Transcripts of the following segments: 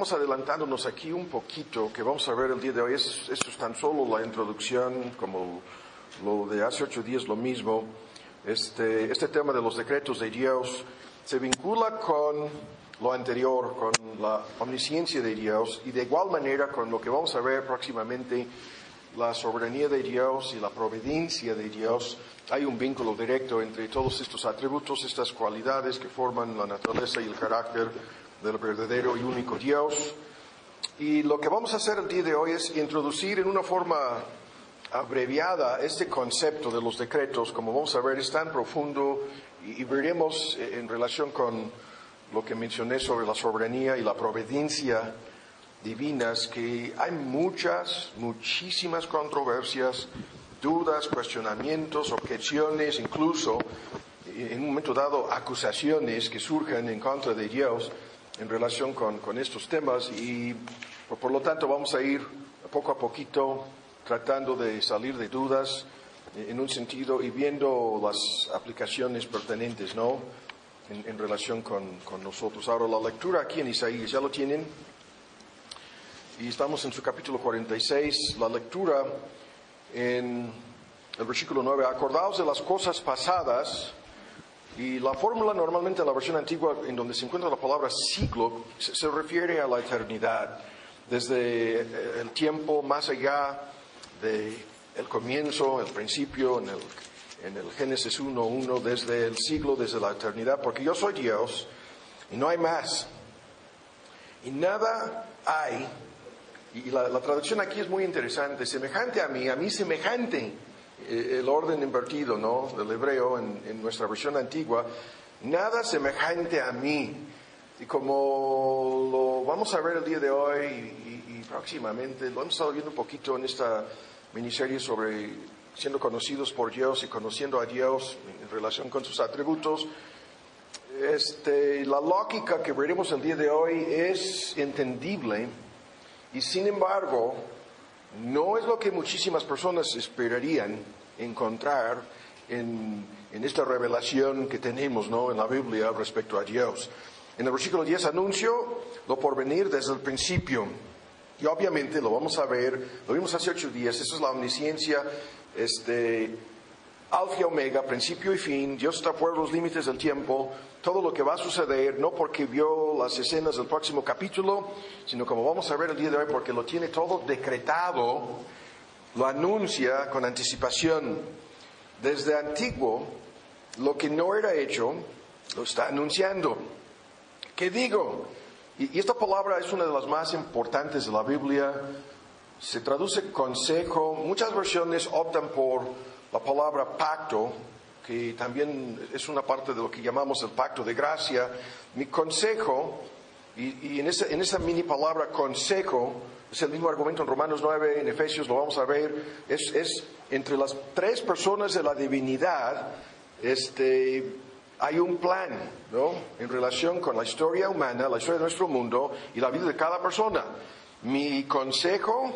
Vamos adelantándonos aquí un poquito, que vamos a ver el día de hoy. Es- Esto es tan solo la introducción, como lo de hace ocho días, lo mismo. Este, este tema de los decretos de Dios se vincula con lo anterior, con la omnisciencia de Dios y de igual manera con lo que vamos a ver próximamente, la soberanía de Dios y la providencia de Dios. Hay un vínculo directo entre todos estos atributos, estas cualidades que forman la naturaleza y el carácter del verdadero y único Dios. Y lo que vamos a hacer el día de hoy es introducir en una forma abreviada este concepto de los decretos, como vamos a ver, es tan profundo y, veremos eh, en relación con lo que mencioné sobre la soberanía y la providencia divinas que hay muchas, muchísimas controversias, dudas, cuestionamientos, objeciones, incluso eh, en un momento dado acusaciones que surgen en contra de Dios en relación con, con estos temas y por, por lo tanto vamos a ir poco a poquito tratando de salir de dudas eh, en un sentido y viendo las aplicaciones pertinentes, ¿no? En, en relación con, con nosotros. Ahora la lectura aquí en Isaías, ¿ya lo tienen? Y estamos en su capítulo 46, la lectura en el versículo 9. Acordaos de las cosas pasadas. Y la fórmula normalmente en la versión antigua, en donde se encuentra la palabra siglo, se, se refiere a la eternidad. Desde eh, el tiempo más allá del el comienzo, el principio, en el, en el Génesis 1.1, desde el siglo, desde la eternidad, porque yo soy Dios y no hay más. Y nada hay y la, la traducción aquí es muy interesante, semejante a mí, a mí semejante, el orden invertido, ¿no? Del hebreo en, en nuestra versión antigua, nada semejante a mí. Y como lo vamos a ver el día de hoy y, y- y próximamente, lo hemos estado viendo un poquito en esta miniserie sobre siendo conocidos por Dios y conociendo a Dios en relación con sus atributos, este, la lógica que veremos el día de hoy es entendible y sin embargo no es lo que muchísimas personas esperarían encontrar en, en esta revelación que tenemos ¿no? en la Biblia respecto a Dios. En el versículo 10 anuncio lo por venir desde el principio. Y obviamente lo vamos a ver, lo vimos hace ocho días, eso es la omnisciencia, este, alfa y omega, principio y fin, Dios está fuera de los límites del tiempo, todo lo que va a suceder, no porque vio las escenas del próximo capítulo, sino como vamos a ver el día de hoy, porque lo tiene todo decretado, lo anuncia con anticipación. Desde antiguo, lo que no era hecho, lo está anunciando. ¿Qué digo? Y, esta palabra es una de las más importantes de la Biblia. Se traduce consejo. Muchas versiones optan por la palabra pacto, que también es una parte de lo que llamamos el pacto de gracia. Mi consejo, y, y en, esa, en esa mini palabra consejo, es el mismo argumento en Romanos 9, en Efesios lo vamos a ver, es, es entre las tres personas de la divinidad, este, hay un plan, ¿no? En relación con la historia humana, la historia de nuestro mundo y la vida de cada persona. Mi consejo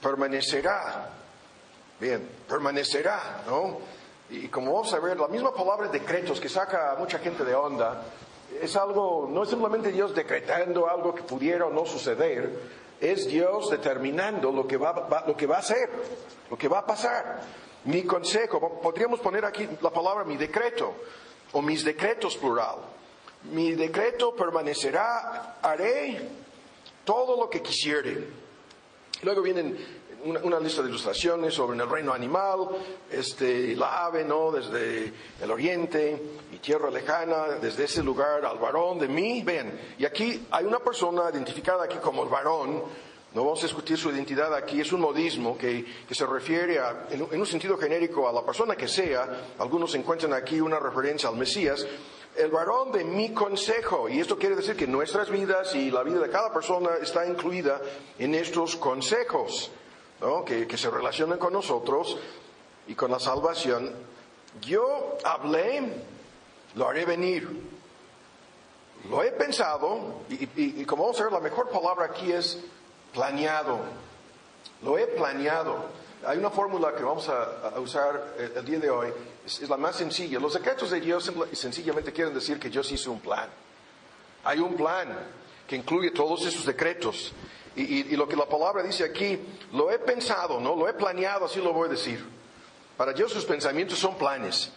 permanecerá. Bien, permanecerá, ¿no? Y como vamos a ver, la misma palabra decretos que saca a mucha gente de onda, es algo, no es simplemente Dios decretando algo que pudiera o no suceder, es Dios determinando lo que va, lo que va a hacer, lo que va a pasar. Mi consejo, podríamos poner aquí la palabra mi decreto, o mis decretos plural. Mi decreto permanecerá, haré todo lo que quisiere. Luego vienen una, una lista de ilustraciones sobre el reino animal, este, la ave, ¿no? Desde el oriente y tierra lejana, desde ese lugar al varón de mí. Ven, y aquí hay una persona identificada aquí como el varón. No vamos a discutir su identidad aquí, es un modismo que, que se refiere a, en, en un sentido genérico a la persona que sea. Algunos encuentran aquí una referencia al Mesías. El varón de mi consejo, y esto quiere decir que nuestras vidas y la vida de cada persona está incluida en estos consejos, ¿no? que, que se relacionan con nosotros y con la salvación. Yo hablé, lo haré venir. Lo he pensado, y, y- y como vamos a ver, la mejor palabra aquí es planeado. Lo he planeado. Hay una fórmula que vamos a, a usar el, el día de hoy, es, es la más sencilla. Los decretos de Dios simple- sencillamente quieren decir que Dios hizo un plan. Hay un plan. que incluye todos esos decretos. Y, lo que la palabra dice aquí, lo he pensado, ¿no? Lo he planeado, así lo voy a decir. Para Dios sus pensamientos son planes.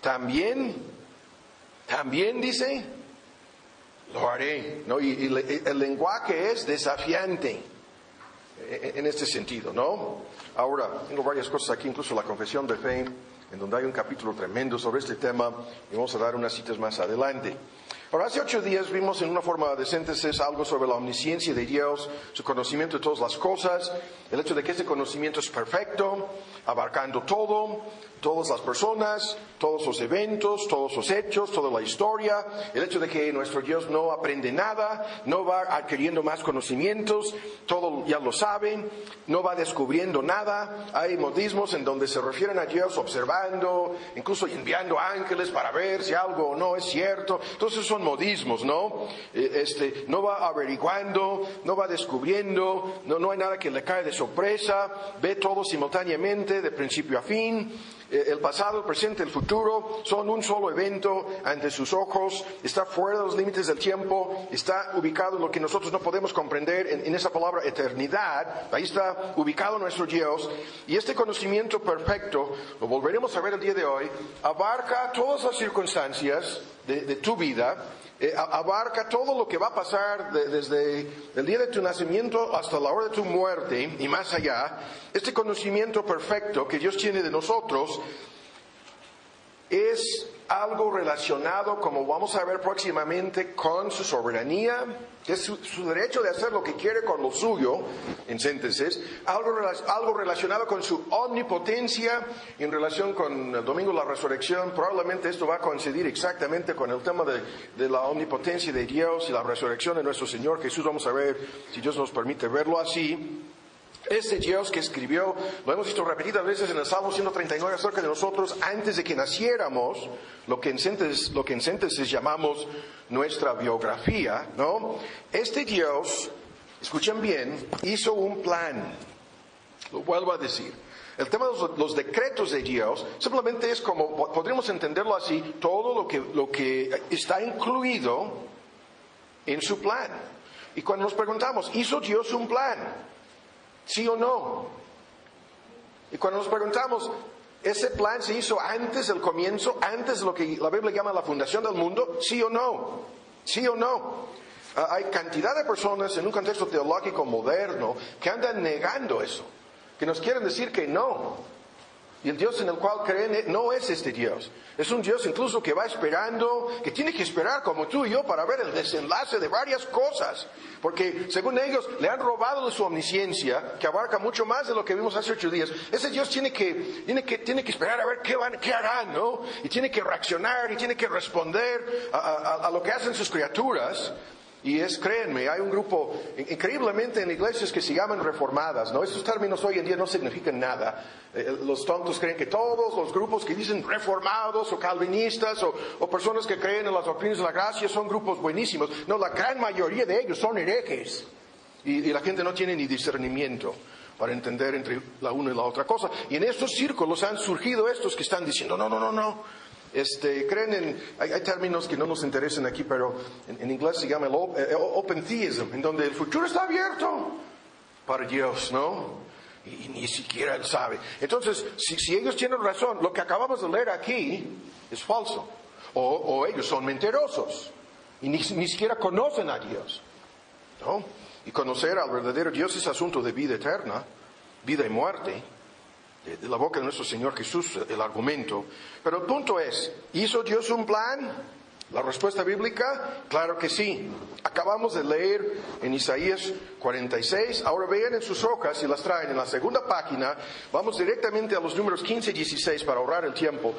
También, también dice, lo haré, ¿no? Y, el lenguaje es desafiante en en este sentido, ¿no? Ahora, tengo varias cosas aquí, incluso la confesión de fe, en donde hay un capítulo tremendo sobre este tema, y vamos a dar unas citas más adelante. Ahora, hace ocho días vimos en una forma de síntesis algo sobre la omnisciencia de Dios, su conocimiento de todas las cosas, el hecho de que este conocimiento es perfecto, abarcando todo, todas las personas, todos los eventos, todos los hechos, toda la historia, el hecho de que nuestro Dios no aprende nada, no va adquiriendo más conocimientos, todo ya lo sabe, no va descubriendo nada. Hay modismos en donde se refieren a Dios observando, incluso enviando ángeles para ver si algo o no es cierto. Entonces son modismos, ¿no? Eh, Este, no va averiguando, no va descubriendo, no, no hay nada que le cae de sorpresa, ve todo simultáneamente, de principio a fin. Eh, El pasado, el presente, el futuro son un solo evento ante sus ojos, está fuera de los límites del tiempo, está ubicado en lo que nosotros no podemos comprender en, esa palabra eternidad, ahí está ubicado nuestro Dios, y este conocimiento perfecto, lo volveremos a ver el día de hoy, abarca todas las circunstancias de tu vida, eh, abarca todo lo que va a pasar de- desde el día de tu nacimiento hasta la hora de tu muerte y más allá. Este conocimiento perfecto que Dios tiene de nosotros es algo relacionado, como vamos a ver próximamente, con su soberanía, que es su, derecho de hacer lo que quiere con lo suyo, en síntesis, algo, algo relacionado con su omnipotencia en relación con el domingo de la resurrección. Probablemente esto va a coincidir exactamente con el tema de, de la omnipotencia de Dios y la resurrección de nuestro Señor Jesús. Vamos a ver si Dios nos permite verlo así. Ese Dios que escribió, lo hemos visto repetidas veces en el Salmo 139 acerca de nosotros antes de que naciéramos, lo que en síntesis, lo que en síntesis llamamos nuestra biografía, ¿no? Este Dios, escuchen bien, hizo un plan. Lo vuelvo a decir. El tema de los, los decretos de Dios simplemente es como, po- podríamos entenderlo así, todo lo que, lo que está incluido en su plan. Y cuando nos preguntamos, ¿hizo Dios un plan? ¿Sí o no? Y cuando nos preguntamos, ¿ese plan se hizo antes del comienzo, antes de lo que la Biblia llama la fundación del mundo? ¿Sí o no? ¿Sí o no? Ah, hay cantidad de personas en un contexto teológico moderno que andan negando eso, que nos quieren decir que no. Y el Dios en el cual creen no es este Dios. Es un Dios incluso que va esperando, que tiene que esperar como tú y yo para ver el desenlace de varias cosas. Porque según ellos le han robado de su omnisciencia, que abarca mucho más de lo que vimos hace ocho días. Ese Dios tiene que, tiene que, tiene que esperar a ver qué, van, qué harán, ¿no? Y tiene que reaccionar y tiene que responder a, a- a lo que hacen sus criaturas. Y es, créanme, hay un grupo in- increíblemente en iglesias que se llaman reformadas, ¿no? Esos términos hoy en día no significan nada. Eh, los tontos creen que todos los grupos que dicen reformados o calvinistas o, o personas que creen en las doctrinas de la gracia son grupos buenísimos. No, la gran mayoría de ellos son herejes. Y, y la gente no tiene ni discernimiento para entender entre la una y la otra cosa. Y en estos círculos han surgido estos que están diciendo, no, no, no, no. Este, creen en, hay, hay términos que no nos interesan aquí, pero en, en inglés se llama el eh, open theism, en donde el futuro está abierto para Dios, ¿no? Y, y ni siquiera Él sabe. Entonces, si, si ellos tienen razón, lo que acabamos de leer aquí es falso. O, o ellos son mentirosos y ni, ni siquiera conocen a Dios. ¿no? Y conocer al verdadero Dios es asunto de vida eterna, vida y muerte, de, la boca de nuestro Señor Jesús, el argumento. Pero el punto es, ¿hizo Dios un plan? La respuesta bíblica, claro que sí. Acabamos de leer en Isaías 46. Ahora vean en sus hojas, si las traen en la segunda página, vamos directamente a los números 15 y 16 para ahorrar el tiempo.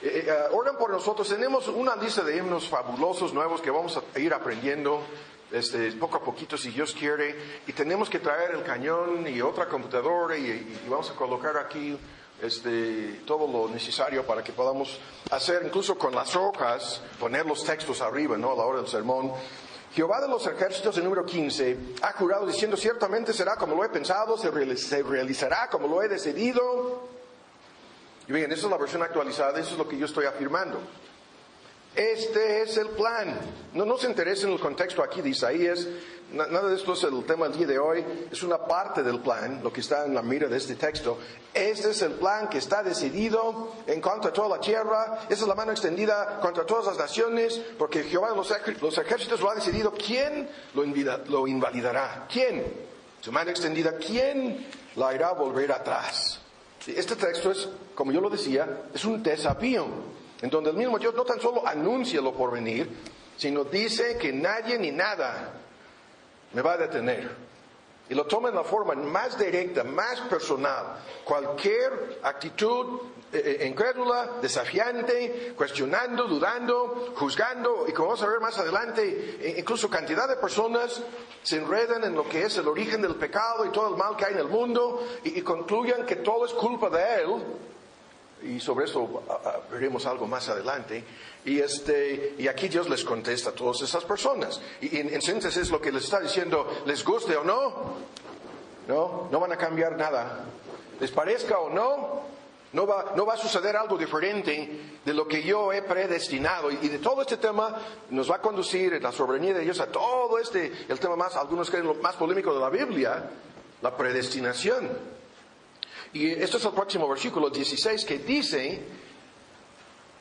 Eh, eh, oran por nosotros. Tenemos una lista de himnos fabulosos nuevos que vamos a ir aprendiendo este, poco a poquito si Dios quiere. Y tenemos que traer el cañón y otra computadora y, y vamos a colocar aquí este, todo lo necesario para que podamos hacer, incluso con las hojas, poner los textos arriba, ¿no? A la hora del sermón. Jehová de los ejércitos, el número 15, ha jurado diciendo, ciertamente será como lo he pensado, se, reali- se realizará como lo he decidido. Y bien, esa es la versión actualizada, eso es lo que yo estoy afirmando. Este es el plan. No nos interesa en el contexto aquí de Isaías. Na- Nada de esto es el tema del día de hoy. Es una parte del plan, lo que está en la mira de este texto. Este es el plan que está decidido en contra de toda la tierra. Esa es la mano extendida contra todas las naciones, porque Jehová los, los ejércitos lo ha decidido. ¿Quién lo, lo invalidará? ¿Quién? Su mano extendida. ¿Quién la hará volver atrás? Este texto es, como yo lo decía, es un desafío, en donde el mismo Dios no tan solo anuncia lo por venir, sino dice que nadie ni nada me va a detener. Y lo toma en la forma más directa, más personal. Cualquier actitud eh, eh, incrédula, desafiante, cuestionando, dudando, juzgando, y como vamos a ver más adelante, eh, incluso cantidad de personas se enredan en lo que es el origen del pecado y todo el mal que hay en el mundo y, y concluyan que todo es culpa de Él, y sobre eso veremos algo más adelante. Y, este, y aquí Dios les contesta a todas esas personas. Y en, en síntesis es lo que les está diciendo, les guste o no, no, no van a cambiar nada. Les parezca o no, no va, no va a suceder algo diferente de lo que yo he predestinado. Y, y de todo este tema nos va a conducir la soberanía de Dios a todo este, el tema más, algunos creen lo más polémico de la Biblia, la predestinación. Y esto es el próximo versículo 16 que dice,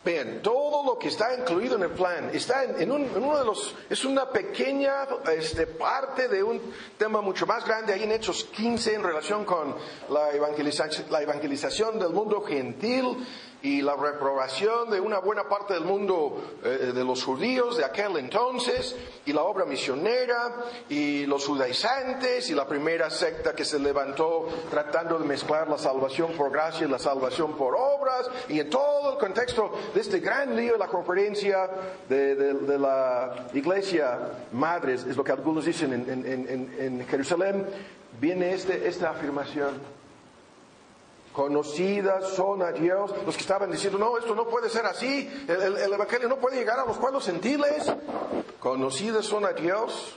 vean, todo lo que está incluido en el plan está en, un- en uno de los, es una pequeña este, parte de un tema mucho más grande ahí en Hechos 15 en relación con la evangelización, la evangelización del mundo gentil y la reprobación de una buena parte del mundo eh, de los judíos de aquel entonces y la obra misionera y los judaizantes y la primera secta que se levantó tratando de mezclar la salvación por gracia y la salvación por obras y en todo el contexto de este gran lío de la conferencia de, de- de la iglesia madres es lo que algunos dicen en, en- en- en Jerusalén viene este, esta afirmación conocidas son a Dios. Los que estaban diciendo, no, esto no puede ser así, el, el- el Evangelio no puede llegar a los pueblos gentiles. Conocidas son a Dios.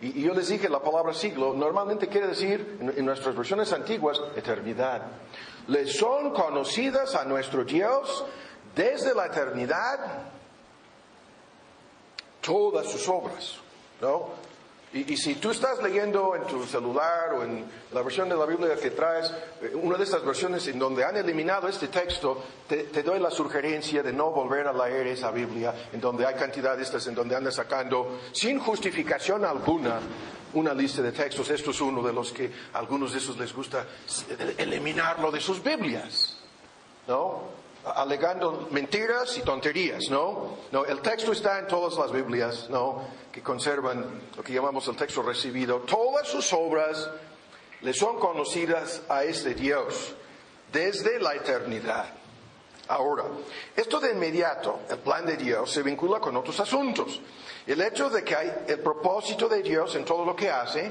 Y, yo les dije, la palabra siglo normalmente quiere decir, en, en nuestras versiones antiguas, eternidad. Les son conocidas a nuestro Dios desde la eternidad todas sus obras, ¿no? Y, y si tú estás leyendo en tu celular o en la versión de la Biblia que traes, eh, una de estas versiones en donde han eliminado este texto, te, te doy la sugerencia de no volver a leer esa Biblia, en donde hay cantidad de estas, en donde andan sacando, sin justificación alguna, una lista de textos. Esto es uno de los que a algunos de esos les gusta eh, eliminarlo de sus Biblias. ¿no? Alegando mentiras y tonterías, ¿no? No, el texto está en todas las Biblias, ¿no? Que conservan lo que llamamos el texto recibido. Todas sus obras le son conocidas a este Dios desde la eternidad. Ahora, esto de inmediato, el plan de Dios, se vincula con otros asuntos. El hecho de que hay el propósito de Dios en todo lo que hace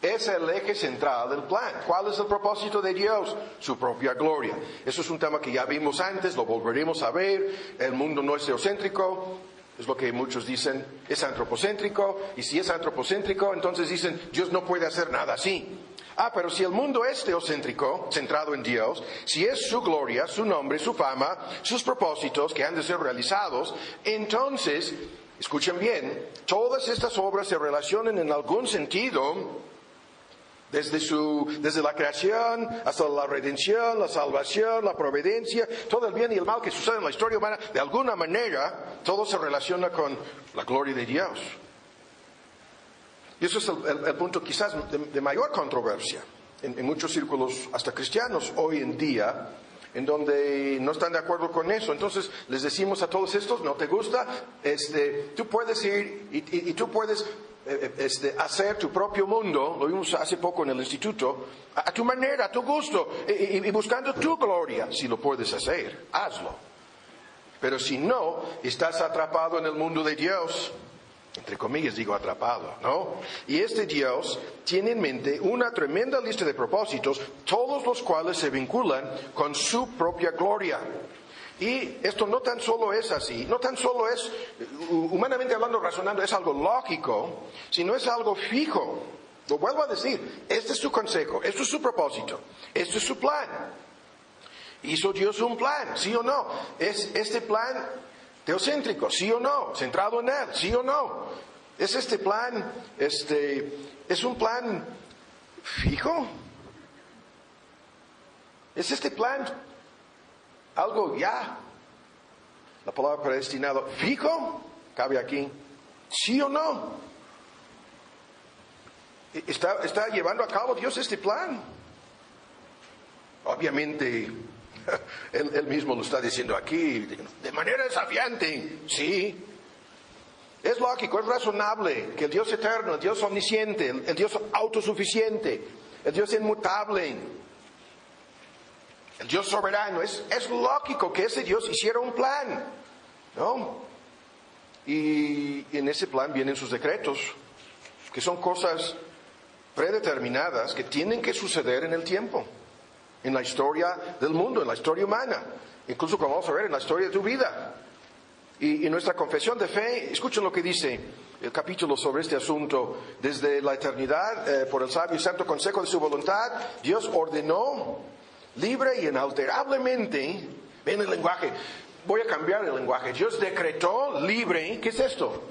es el eje central del plan. ¿Cuál es el propósito de Dios? Su propia gloria. Eso es un tema que ya vimos antes, lo volveremos a ver. El mundo no es teocéntrico, es lo que muchos dicen, es antropocéntrico. Y si es antropocéntrico, entonces dicen, Dios no puede hacer nada así. Ah, pero si el mundo es teocéntrico, centrado en Dios, si es su gloria, su nombre, su fama, sus propósitos que han de ser realizados, entonces, escuchen bien, todas estas obras se relacionan en algún sentido desde, su, desde la creación hasta la redención, la salvación, la providencia, todo el bien y el mal que sucede en la historia humana, de alguna manera, todo se relaciona con la gloria de Dios. Y eso es el, el- el punto quizás de, de mayor controversia en, en muchos círculos, hasta cristianos hoy en día, en donde no están de acuerdo con eso. Entonces les decimos a todos estos, no te gusta, este, tú puedes ir y, y- y tú puedes este, hacer tu propio mundo, lo vimos hace poco en el instituto, a, tu manera, a tu gusto, y, y- y buscando tu gloria, si lo puedes hacer, hazlo. Pero si no, estás atrapado en el mundo de Dios, entre comillas digo atrapado, ¿no? Y este Dios tiene en mente una tremenda lista de propósitos, todos los cuales se vinculan con su propia gloria. Y esto no tan solo es así, no tan solo es, hu- humanamente hablando, razonando, es algo lógico, sino es algo fijo. Lo vuelvo a decir, este es su consejo, esto es su propósito, este es su plan. ¿Hizo Dios un plan? ¿Sí o no? Es, este plan teocéntrico, sí o no, centrado en Él, sí o no. ¿Es este plan, este, es un plan fijo? ¿Es este plan algo ya? La palabra predestinado, fijo, cabe aquí, sí o no. ¿Está, está llevando a cabo Dios este plan? Obviamente, él, mismo lo está diciendo aquí, de manera desafiante, sí. Es lógico, es razonable que el Dios eterno, el Dios omnisciente, el, Dios autosuficiente, el Dios inmutable, el Dios soberano, es, es lógico que ese Dios hiciera un plan, ¿no? Y en ese plan vienen sus decretos, que son cosas predeterminadas que tienen que suceder en el tiempo en la historia del mundo, en la historia humana, incluso como vamos a ver en la historia de tu vida. Y, en nuestra confesión de fe, escuchen lo que dice el capítulo sobre este asunto. Desde la eternidad, eh, por el sabio y santo consejo de su voluntad, Dios ordenó libre y inalterablemente, ven el lenguaje, voy a cambiar el lenguaje, Dios decretó libre, ¿qué es esto?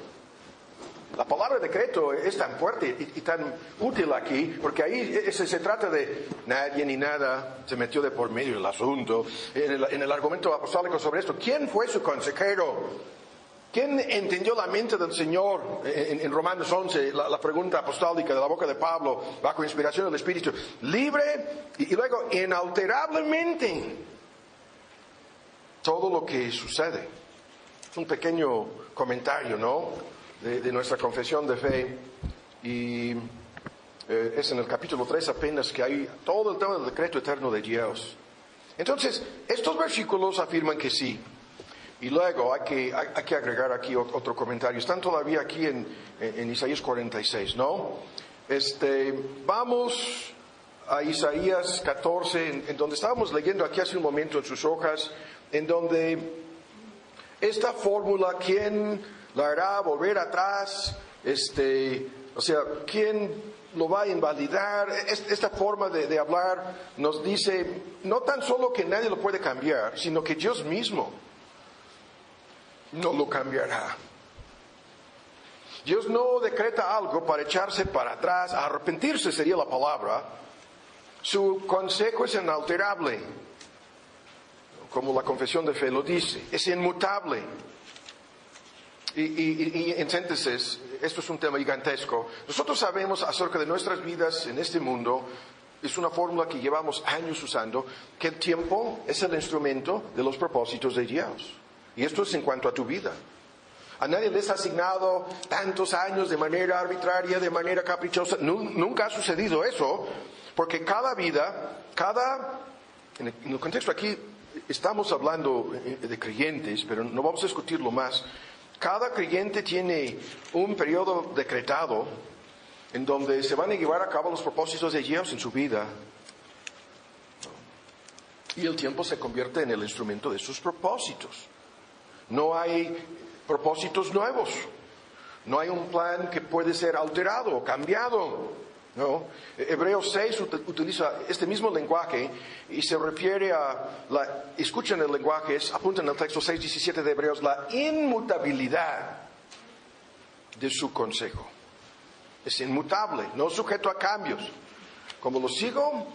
La palabra decreto es tan fuerte y, tan útil aquí, porque ahí se, trata de nadie ni nada se metió de por medio del asunto. En el, argumento apostólico sobre esto, ¿quién fue su consejero? ¿Quién entendió la mente del Señor en, Romanos 11, la, pregunta apostólica de la boca de Pablo, bajo inspiración del Espíritu? Libre y, y luego inalterablemente todo lo que sucede. Un pequeño comentario, ¿no? de, nuestra confesión de fe y eh, es en el capítulo 3 apenas que hay todo el tema del decreto eterno de Dios. Entonces, estos versículos afirman que sí. Y luego hay que, hay, que agregar aquí otro comentario. Están todavía aquí en, en, Isaías 46, ¿no? Este, vamos a Isaías 14, en, donde estábamos leyendo aquí hace un momento en sus hojas, en donde esta fórmula, ¿quién la hará volver atrás, este, o sea, ¿quién lo va a invalidar? Esta forma de, hablar nos dice no tan solo que nadie lo puede cambiar, sino que Dios mismo no lo cambiará. Dios no decreta algo para echarse para atrás, arrepentirse sería la palabra. Su consejo es inalterable, como la confesión de fe lo dice, es inmutable. Y, en síntesis, esto es un tema gigantesco. Nosotros sabemos acerca de nuestras vidas en este mundo, es una fórmula que llevamos años usando, que el tiempo es el instrumento de los propósitos de Dios. Y esto es en cuanto a tu vida. A nadie les ha asignado tantos años de manera arbitraria, de manera caprichosa. Nunca ha sucedido eso, porque cada vida, cada... En el contexto aquí estamos hablando de creyentes, pero no vamos a discutirlo más. Cada creyente tiene un periodo decretado en donde se van a llevar a cabo los propósitos de Dios en su vida. Y el tiempo se convierte en el instrumento de sus propósitos. No hay propósitos nuevos. No hay un plan que puede ser alterado cambiado. ¿no? Hebreos 6 utiliza este mismo lenguaje y se refiere a, la, escuchen el lenguaje, apunten el texto 6, 17 de Hebreos, la inmutabilidad de su consejo. Es inmutable, no sujeto a cambios. Como lo sigo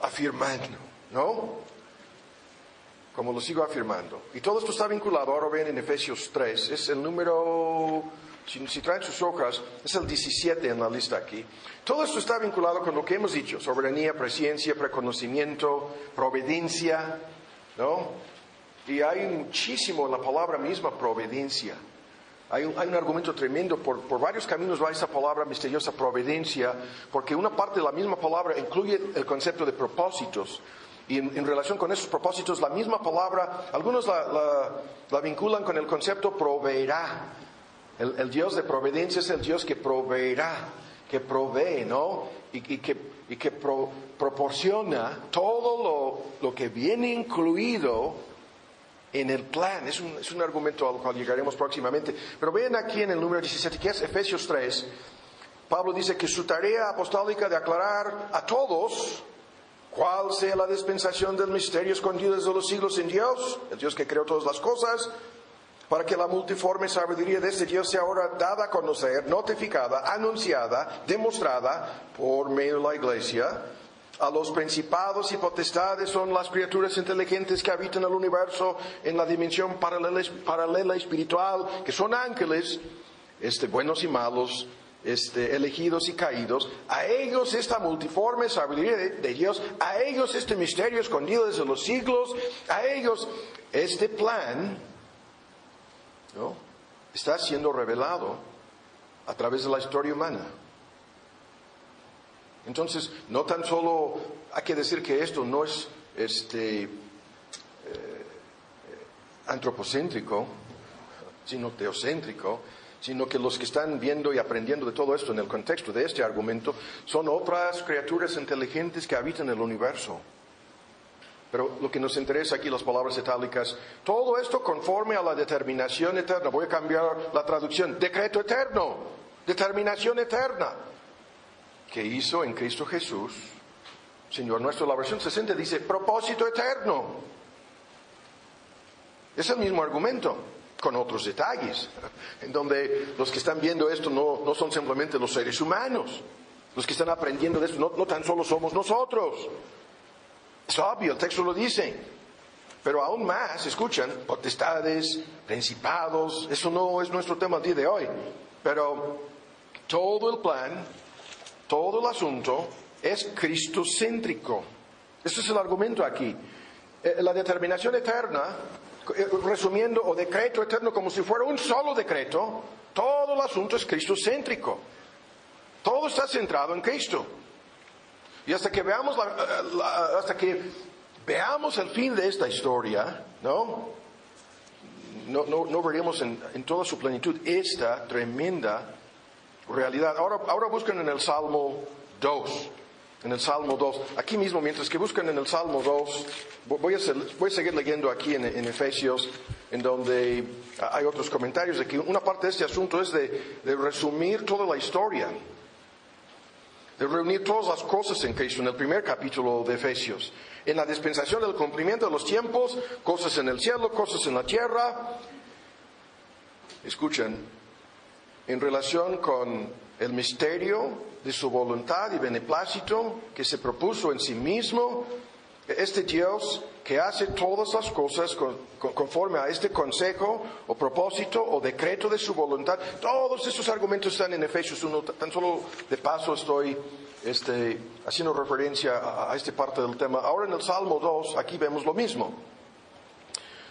afirmando, ¿no? Como lo sigo afirmando. Y todo esto está vinculado, ahora ven en Efesios 3, es el número si, traen sus hojas, es el 17 en la lista aquí. Todo esto está vinculado con lo que hemos dicho, soberanía, presencia, preconocimiento, providencia, ¿no? Y hay muchísimo en la palabra misma providencia. Hay un, argumento tremendo, por, varios caminos va esa palabra misteriosa providencia, porque una parte de la misma palabra incluye el concepto de propósitos. Y en, relación con esos propósitos, la misma palabra, algunos la vinculan con el concepto proveerá. El, Dios de providencia es el Dios que proveerá, que provee, ¿no? Y, que, proporciona todo lo, que viene incluido en el plan. Es un, es un, argumento al cual llegaremos próximamente. Pero vean aquí en el número 17, que es Efesios 3. Pablo dice que su tarea apostólica de aclarar a todos cuál sea la dispensación del misterio escondido desde los siglos en Dios, el Dios que creó todas las cosas, para que la multiforme sabiduría de este Dios sea ahora dada a conocer, notificada, anunciada, demostrada por medio de la iglesia. A los principados y potestades son las criaturas inteligentes que habitan el universo en la dimensión paralela, paralela espiritual, que son ángeles, este, buenos y malos, este, elegidos y caídos, a ellos esta multiforme sabiduría de, Dios, a ellos este misterio escondido desde los siglos, a ellos este plan ¿no? está siendo revelado a través de la historia humana. Entonces, no tan solo hay que decir que esto no es este, eh, antropocéntrico, sino teocéntrico, sino que los que están viendo y aprendiendo de todo esto en el contexto de este argumento son otras criaturas inteligentes que habitan el universo. Pero lo que nos interesa aquí, las palabras itálicas, todo esto conforme a la determinación eterna. Voy a cambiar la traducción. Decreto eterno, determinación eterna, que hizo en Cristo Jesús. Señor nuestro, la versión 60 dice propósito eterno. Es el mismo argumento con otros detalles, en donde los que están viendo esto no, no son simplemente los seres humanos, los que están aprendiendo de esto no, no tan solo somos nosotros. Es obvio, el texto lo dice. Pero aún más, escuchan, potestades, principados, eso no es nuestro tema el día de hoy. Pero todo el plan, todo el asunto es cristocéntrico. Ese es el argumento aquí. La determinación eterna resumiendo, o decreto eterno como si fuera un solo decreto, todo el asunto es cristocéntrico. Todo está centrado en Cristo. Y hasta que veamos, la, hasta que veamos el fin de esta historia, ¿no? No, no, veremos en, en, toda su plenitud esta tremenda realidad. Ahora, ahora buscan en el Salmo 2 en el Salmo 2. Aquí mismo, mientras que buscan en el Salmo 2, voy a, voy a seguir leyendo aquí en, en, Efesios, en donde hay otros comentarios que una parte de este asunto es de, de, resumir toda la historia, de reunir todas las cosas en Cristo en el primer capítulo de Efesios. En la dispensación del cumplimiento de los tiempos, cosas en el cielo, cosas en la tierra. Escuchen, en relación con el misterio de su voluntad y beneplácito que se propuso en sí mismo, este Dios que hace todas las cosas conforme a este consejo o propósito o decreto de su voluntad, todos estos argumentos están en Efesios 1, tan solo de paso estoy este, haciendo referencia a, a esta parte del tema. Ahora en el Salmo 2, aquí vemos lo mismo.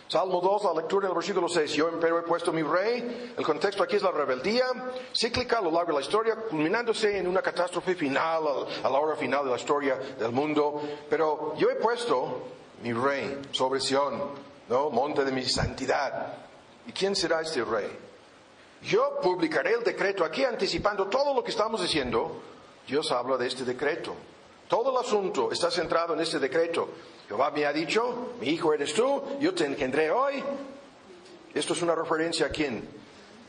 Salmo 2, la lectura del versículo 6. Yo empero he puesto mi rey. El contexto aquí es la rebeldía cíclica a lo largo de la historia, culminándose en una catástrofe final, a la hora final de la historia del mundo. Pero yo he puesto mi rey sobre Sión, ¿no? Monte de mi santidad. ¿Y quién será este rey? Yo publicaré el decreto aquí anticipando todo lo que estamos diciendo. Dios habla de este decreto. Todo el asunto está centrado en este decreto. Jehová me ha dicho, mi hijo eres tú, yo te engendré hoy. Esto es una referencia a quién.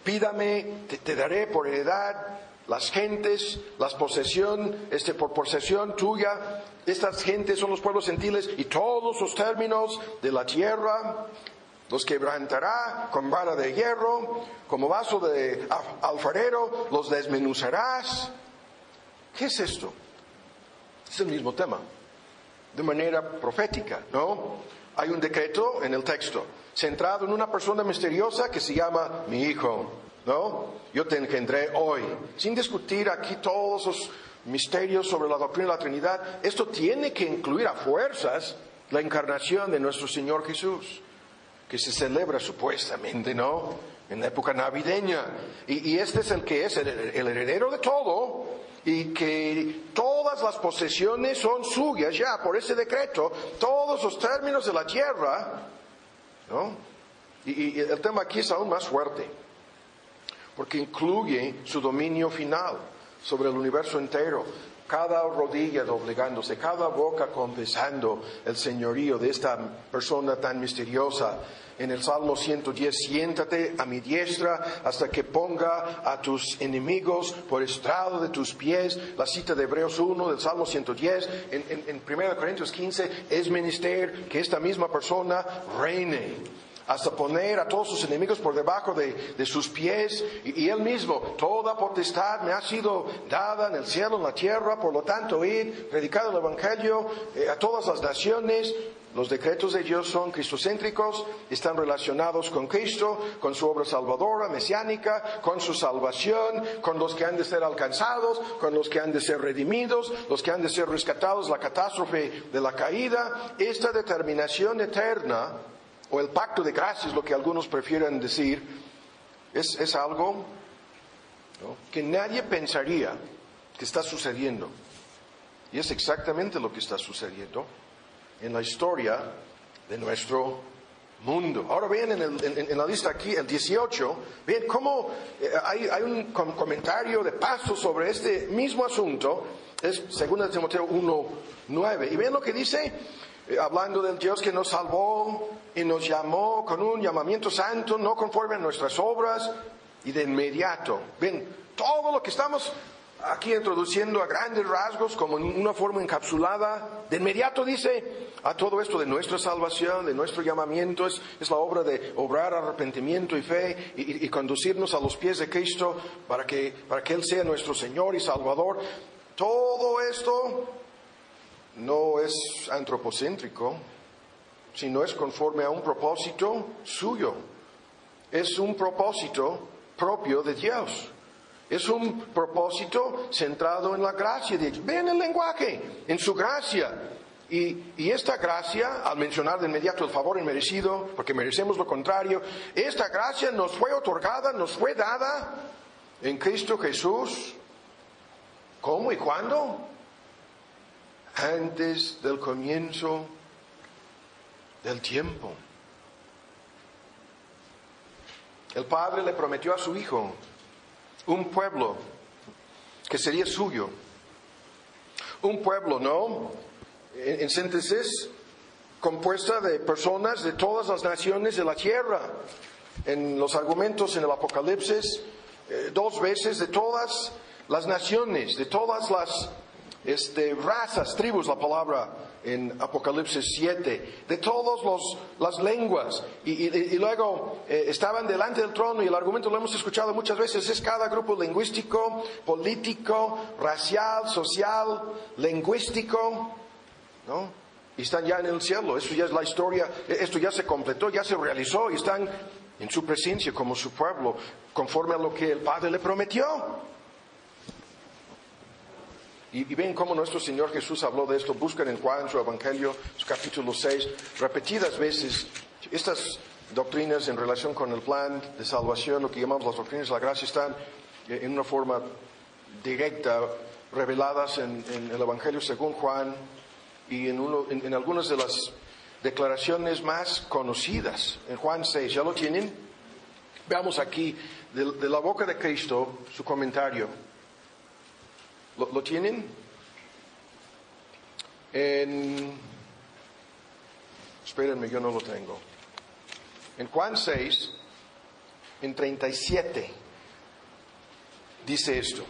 Pídame, te, te daré por heredad las gentes, las posesión, este, por posesión tuya. Estas gentes son los pueblos gentiles y todos los términos de la tierra. Los quebrantará con vara de hierro, como vaso de alfarero, los desmenuzarás. ¿Qué es esto? Es el mismo tema de manera profética, ¿no? Hay un decreto en el texto, centrado en una persona misteriosa que se llama mi hijo, ¿no? Yo te engendré hoy. Sin discutir aquí todos los misterios sobre la doctrina de la Trinidad, esto tiene que incluir a fuerzas la encarnación de nuestro Señor Jesús, que se celebra supuestamente, ¿no? En la época navideña. Y, y este es el que es el, el heredero de todo, y que todas las posesiones son suyas ya por ese decreto, todos los términos de la tierra, ¿no? Y, y, el tema aquí es aún más fuerte, porque incluye su dominio final sobre el universo entero, cada rodilla doblegándose, cada boca confesando el señorío de esta persona tan misteriosa. En el Salmo 110, siéntate a mi diestra hasta que ponga a tus enemigos por estrado de tus pies. La cita de Hebreos 1 del Salmo 110. En, en, en 1 Corintios 15 es menester que esta misma persona reine hasta poner a todos sus enemigos por debajo de, de sus pies. Y, él mismo, toda potestad me ha sido dada en el cielo, en la tierra, por lo tanto, ir, predicar el Evangelio eh, a todas las naciones. Los decretos de Dios son cristocéntricos, están relacionados con Cristo, con su obra salvadora, mesiánica, con su salvación, con los que han de ser alcanzados, con los que han de ser redimidos, los que han de ser rescatados, la catástrofe de la caída. Esta determinación eterna, o el pacto de gracias, lo que algunos prefieren decir, es, algo que nadie pensaría que está sucediendo. Y es exactamente lo que está sucediendo en la historia de nuestro mundo. Ahora ven en, la lista aquí, el 18, ven cómo eh, hay, un com comentario de paso sobre este mismo asunto, es 2 Timoteo 1, 9. Y ven lo que dice, hablando del Dios que nos salvó y nos llamó con un llamamiento santo, no conforme a nuestras obras, y de inmediato. Ven, todo lo que estamos aquí introduciendo a grandes rasgos, como en una forma encapsulada, de inmediato dice a todo esto de nuestra salvación, de nuestro llamamiento, es, es la obra de obrar arrepentimiento y fe y, y, conducirnos a los pies de Cristo para que, para que Él sea nuestro Señor y Salvador. Todo esto no es antropocéntrico, sino es conforme a un propósito suyo. Es un propósito propio de Dios. Es un propósito centrado en la gracia de Dios. Ven el lenguaje, en su gracia. Y, y, esta gracia, al mencionar de inmediato el favor inmerecido, porque merecemos lo contrario, esta gracia nos fue otorgada, nos fue dada en Cristo Jesús. ¿Cómo y cuándo? Antes del comienzo del tiempo. El Padre le prometió a su Hijo un pueblo que sería suyo. Un pueblo, ¿no? En, en, síntesis, compuesta de personas de todas las naciones de la tierra. En los argumentos en el Apocalipsis, eh, dos veces de todas las naciones, de todas las este, razas, tribus, la palabra en Apocalipsis 7, de todas las lenguas. Y, y, luego eh, estaban delante del trono y el argumento lo hemos escuchado muchas veces, es cada grupo lingüístico, político, racial, social, lingüístico, ¿no? Y están ya en el cielo, eso ya es la historia, esto ya se completó, ya se realizó y están en su presencia como su pueblo, conforme a lo que el Padre le prometió. Y, y, ven cómo nuestro Señor Jesús habló de esto. Buscan en Juan, su Evangelio, su capítulo 6, repetidas veces estas doctrinas en relación con el plan de salvación, lo que llamamos las doctrinas de la gracia, están en una forma directa reveladas en, en el Evangelio según Juan y en, uno, en, en algunas de las declaraciones más conocidas. En Juan 6, ¿ya lo tienen? Veamos aquí, de, de la boca de Cristo, su comentario. ¿Lo, ¿Lo, tienen? En... Espérenme, yo no lo tengo. En Juan 6, en 37, dice esto.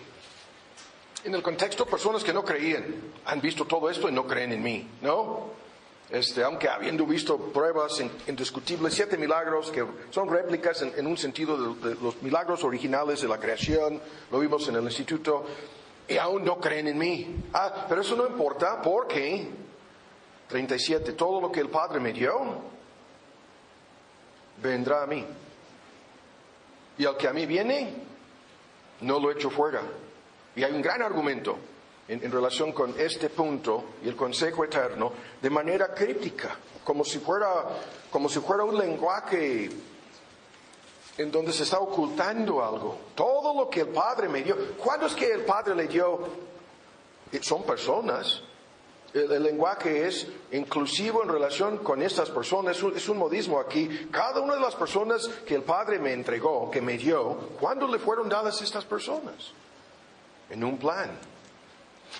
En el contexto, personas que no creían han visto todo esto y no creen en mí, ¿no? Este, aunque habiendo visto pruebas indiscutibles, siete milagros que son réplicas en, en un sentido de, de los milagros originales de la creación, lo vimos en el instituto, y aún no creen en mí. Ah, pero eso no importa porque 37, todo lo que el Padre me dio vendrá a mí. Y al que a mí viene, no lo echo fuera. Y hay un gran argumento en, en, relación con este punto y el consejo eterno de manera crítica, como si fuera, como si fuera un lenguaje en donde se está ocultando algo. Todo lo que el Padre me dio. ¿Cuándo es que el Padre le dio? Son personas. El, el lenguaje es inclusivo en relación con estas personas. Es un, es un, modismo aquí. Cada una de las personas que el Padre me entregó, que me dio, ¿cuándo le fueron dadas estas personas? En un plan.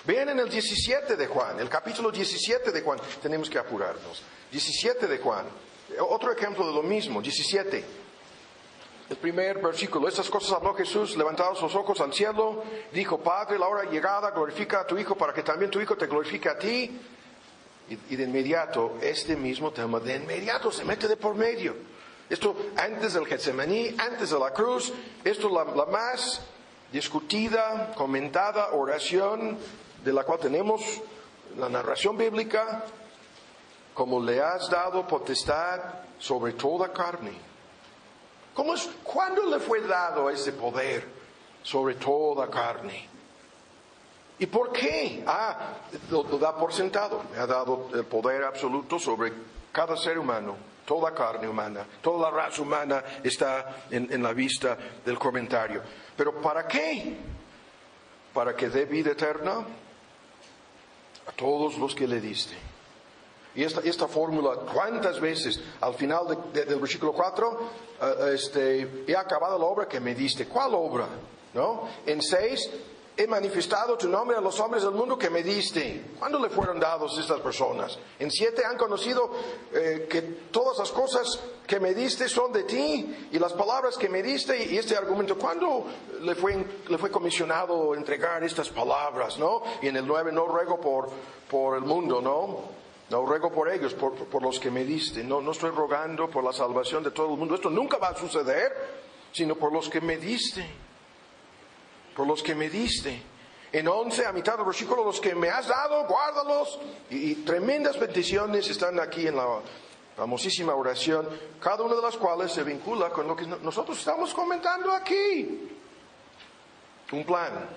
Vean en el 17 de Juan, el capítulo 17 de Juan. Tenemos que apurarnos. 17 de Juan. Otro ejemplo de lo mismo. 17. El primer versículo, estas cosas habló Jesús, levantados los ojos al cielo, dijo, Padre, la hora llegada, glorifica a tu Hijo para que también tu Hijo te glorifique a ti. Y, de inmediato, este mismo tema, de inmediato se mete de por medio. Esto antes del Getsemaní, antes de la cruz, esto es la, la más discutida, comentada oración de la cual tenemos la narración bíblica, como le has dado potestad sobre toda carne. ¿Cómo es? ¿Cuándo le fue dado ese poder sobre toda carne? ¿Y por qué? Ah, lo, da por sentado. Me ha dado el poder absoluto sobre cada ser humano, toda carne humana, toda la raza humana está en la vista del comentario. Pero ¿para qué? Para que dé vida eterna a todos los que le diste. Y esta, fórmula, ¿cuántas veces al final de- de- del versículo 4, eh, este, he acabado la obra que me diste? ¿Cuál obra? ¿No? En 6, he manifestado tu nombre a los hombres del mundo que me diste. ¿Cuándo le fueron dados estas personas? En 7, han conocido eh, que todas las cosas que me diste son de ti y las palabras que me diste y este argumento, ¿cuándo le fue, le fue comisionado entregar estas palabras? ¿No? Y en el 9, no ruego por, por el mundo, ¿no? No ruego por ellos, por, por los que me diste. No, no estoy rogando por la salvación de todo el mundo. Esto nunca va a suceder, sino por los que me diste. Por los que me diste. En 11, a mitad del versículo, los que me has dado, guárdalos. Y, y tremendas peticiones están aquí en la famosísima oración, cada una de las cuales se vincula con lo que nosotros estamos comentando aquí. Un plan.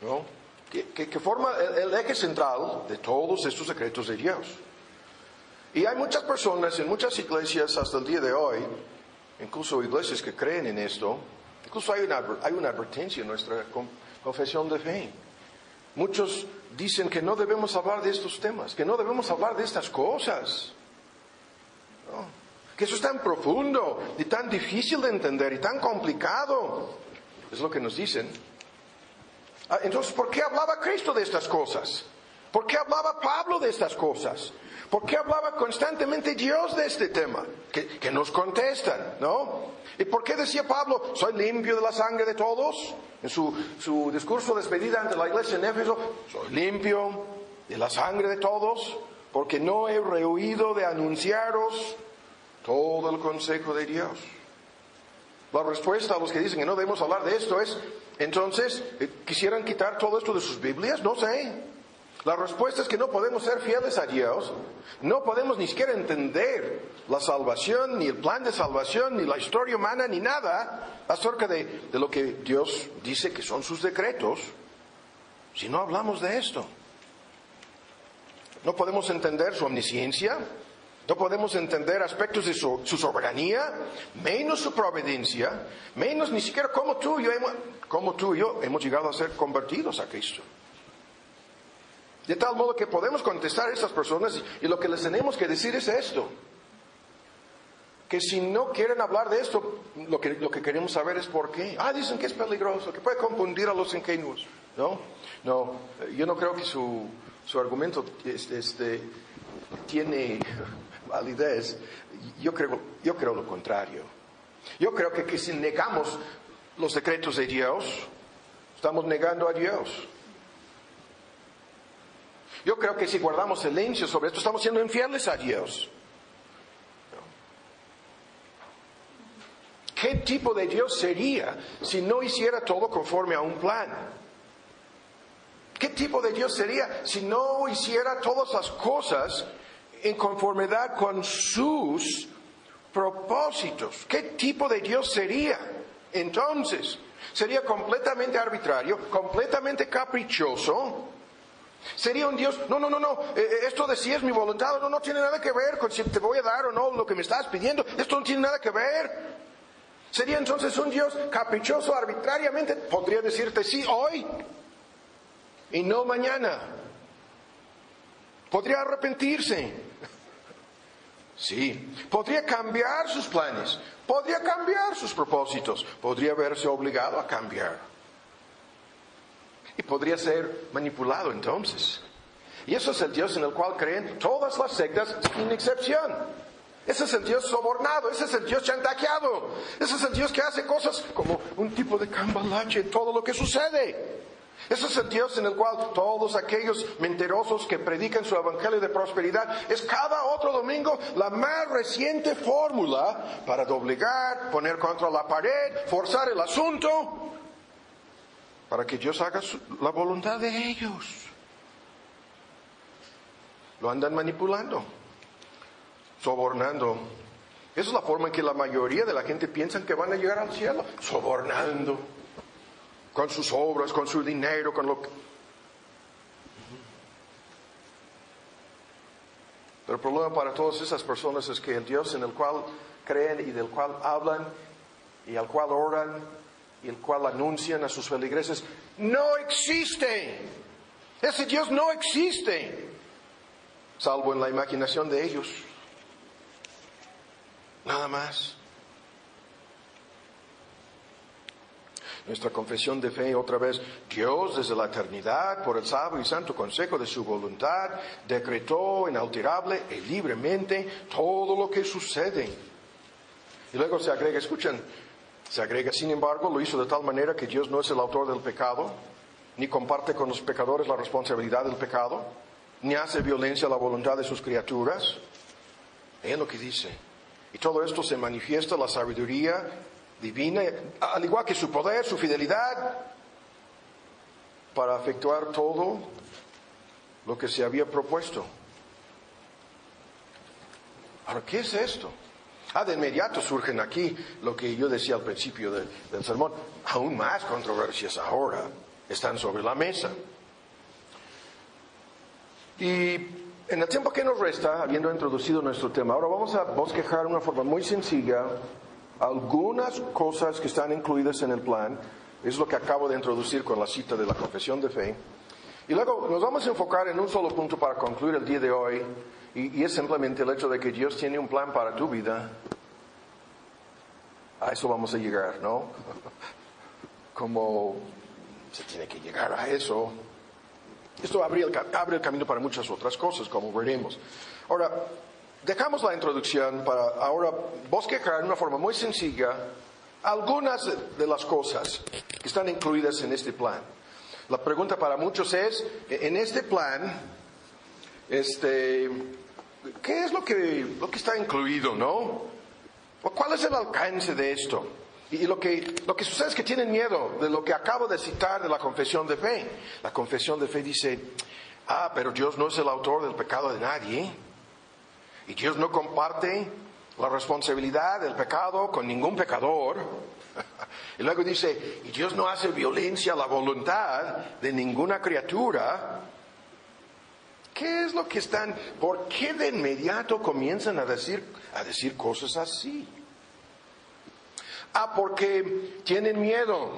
¿no? Que, forma el, eje central de todos estos secretos de Dios. Y hay muchas personas en muchas iglesias hasta el día de hoy, incluso iglesias que creen en esto, incluso hay una, hay una advertencia en nuestra con- confesión de fe. Muchos dicen que no debemos hablar de estos temas, que no debemos hablar de estas cosas. Que eso es tan profundo y tan difícil de entender y tan complicado. Es lo que nos dicen. Ah, Entonces, ¿por qué hablaba Cristo de estas cosas? ¿Por qué hablaba Pablo de estas cosas? ¿Por qué hablaba constantemente Dios de este tema? Que, nos contestan, ¿no? ¿Y por qué decía Pablo, soy limpio de la sangre de todos? En su, su discurso de despedida ante la iglesia en Éfeso, soy limpio de la sangre de todos, porque no he rehuido de anunciaros todo el consejo de Dios. La respuesta a los que dicen que no debemos hablar de esto es, entonces, eh, ¿quisieran quitar todo esto de sus Biblias? No sé. La respuesta es que no podemos ser fieles a Dios, no podemos ni siquiera entender la salvación, ni el plan de salvación, ni la historia humana, ni nada acerca de, de lo que Dios dice que son sus decretos, si no hablamos de esto. No podemos entender su omnisciencia, no podemos entender aspectos de su, soberanía, menos su providencia, menos ni siquiera cómo tú, y yo hemos, llegado a ser convertidos a Cristo. De tal modo que podemos contestar a estas personas y lo que les tenemos que decir es esto. Que si no quieren hablar de esto, lo que, lo que queremos saber es por qué. Ah, dicen que es peligroso, que puede confundir a los ingenuos. No, no, yo no creo que su, su argumento este, este, tiene validez. Yo creo, yo creo lo contrario. Yo creo que, si negamos los decretos de Dios, estamos negando a Dios. Yo creo que si guardamos silencio sobre esto, estamos siendo infieles a Dios. ¿Qué tipo de Dios sería si no hiciera todo conforme a un plan? ¿Qué tipo de Dios sería si no hiciera todas las cosas en conformidad con sus propósitos? ¿Qué tipo de Dios sería? Entonces, sería completamente arbitrario, completamente caprichoso. Sería un Dios, no, no, no, no, eh, eh, esto de si es mi voluntad, no, no tiene nada que ver con si te voy a dar o no lo que me estás pidiendo, esto no tiene nada que ver. Sería entonces un Dios caprichoso, arbitrariamente, podría decirte sí hoy y no mañana. Podría arrepentirse. Sí, podría cambiar sus planes, podría cambiar sus propósitos, podría verse obligado a cambiar. Y podría ser manipulado entonces. Y eso es el Dios en el cual creen todas las sectas sin excepción. Ese es el Dios sobornado, ese es el Dios chantajeado, ese es el Dios que hace cosas como un tipo de cambalache en todo lo que sucede. Ese es el Dios en el cual todos aquellos mentirosos que predican su evangelio de prosperidad es cada otro domingo la más reciente fórmula para doblegar, poner contra la pared, forzar el asunto, para que Dios haga la voluntad de ellos. Lo andan manipulando, sobornando. Esa es la forma en que la mayoría de la gente piensa que van a llegar al cielo, sobornando con sus obras, con su dinero, con lo que... Pero el problema para todas esas personas es que el Dios en el cual creen y del cual hablan y al cual oran y el cual anuncian a sus feligreses no existe. Ese Dios no existe, salvo en la imaginación de ellos. Nada más. Nuestra confesión de fe, otra vez, Dios desde la eternidad, por el sabio y santo consejo de su voluntad, decretó inalterable y libremente todo lo que sucede. Y luego se agrega, escuchen, se agrega, sin embargo, lo hizo de tal manera que Dios no es el autor del pecado, ni comparte con los pecadores la responsabilidad del pecado, ni hace violencia a la voluntad de sus criaturas. Es lo que dice. Y todo esto se manifiesta la sabiduría divina, al igual que su poder, su fidelidad, para efectuar todo lo que se había propuesto. Ahora, ¿qué es esto? Ah, de inmediato surgen aquí lo que yo decía al principio del sermón, aún más controversias ahora están sobre la mesa. Y en el tiempo que nos resta, habiendo introducido nuestro tema, ahora vamos a bosquejar una forma muy sencilla algunas cosas que están incluidas en el plan, es lo que acabo de introducir con la cita de la confesión de fe. Y luego nos vamos a enfocar en un solo punto para concluir el día de hoy, y, es simplemente el hecho de que Dios tiene un plan para tu vida. A eso vamos a llegar, ¿no? Como se tiene que llegar a eso. Esto abre el, abre el camino para muchas otras cosas, como veremos. Ahora, Dejamos la introducción para ahora bosquejar de una forma muy sencilla algunas de las cosas que están incluidas en este plan. La pregunta para muchos es, en este plan, este, ¿qué es lo que, lo que está incluido, no? ¿Cuál es el alcance de esto? Y lo que, lo que sucede es que tienen miedo de lo que acabo de citar de la confesión de fe. La confesión de fe dice, ah, pero Dios no es el autor del pecado de nadie. Y Dios no comparte la responsabilidad del pecado con ningún pecador. Y luego dice, y Dios no hace violencia a la voluntad de ninguna criatura. ¿Qué es lo que están? ¿Por qué de inmediato comienzan a decir, a decir cosas así? Ah, porque tienen miedo.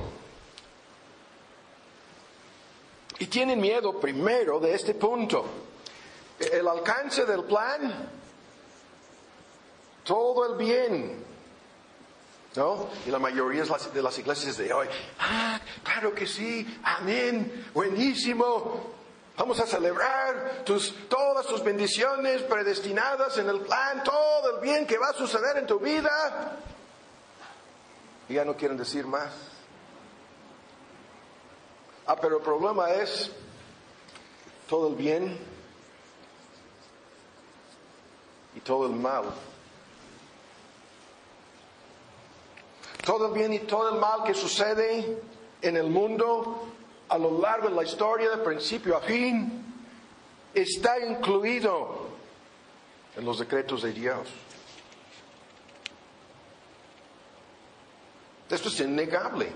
Y tienen miedo primero de este punto. El alcance del plan todo el bien. ¿No? Y la mayoría de las iglesias de hoy, ah, claro que sí, amén, buenísimo, vamos a celebrar tus, todas tus bendiciones predestinadas en el plan, todo el bien que va a suceder en tu vida. Y ya no quieren decir más. Ah, pero el problema es todo el bien y todo el mal todo el bien y todo el mal que sucede en el mundo a lo largo de la historia, de principio a fin, está incluido en los decretos de Dios. Esto es innegable.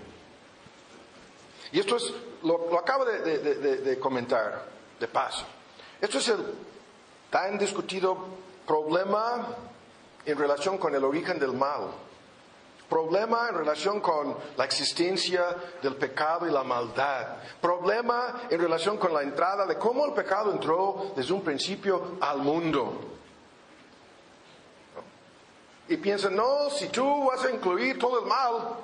Y esto es, lo, acabo de, de, comentar, de paso. Esto es el tan discutido problema en relación con el origen del mal problema en relación con la existencia del pecado y la maldad, problema en relación con la entrada de cómo el pecado entró desde un principio al mundo. Y piensan, no, si tú vas a incluir todo el mal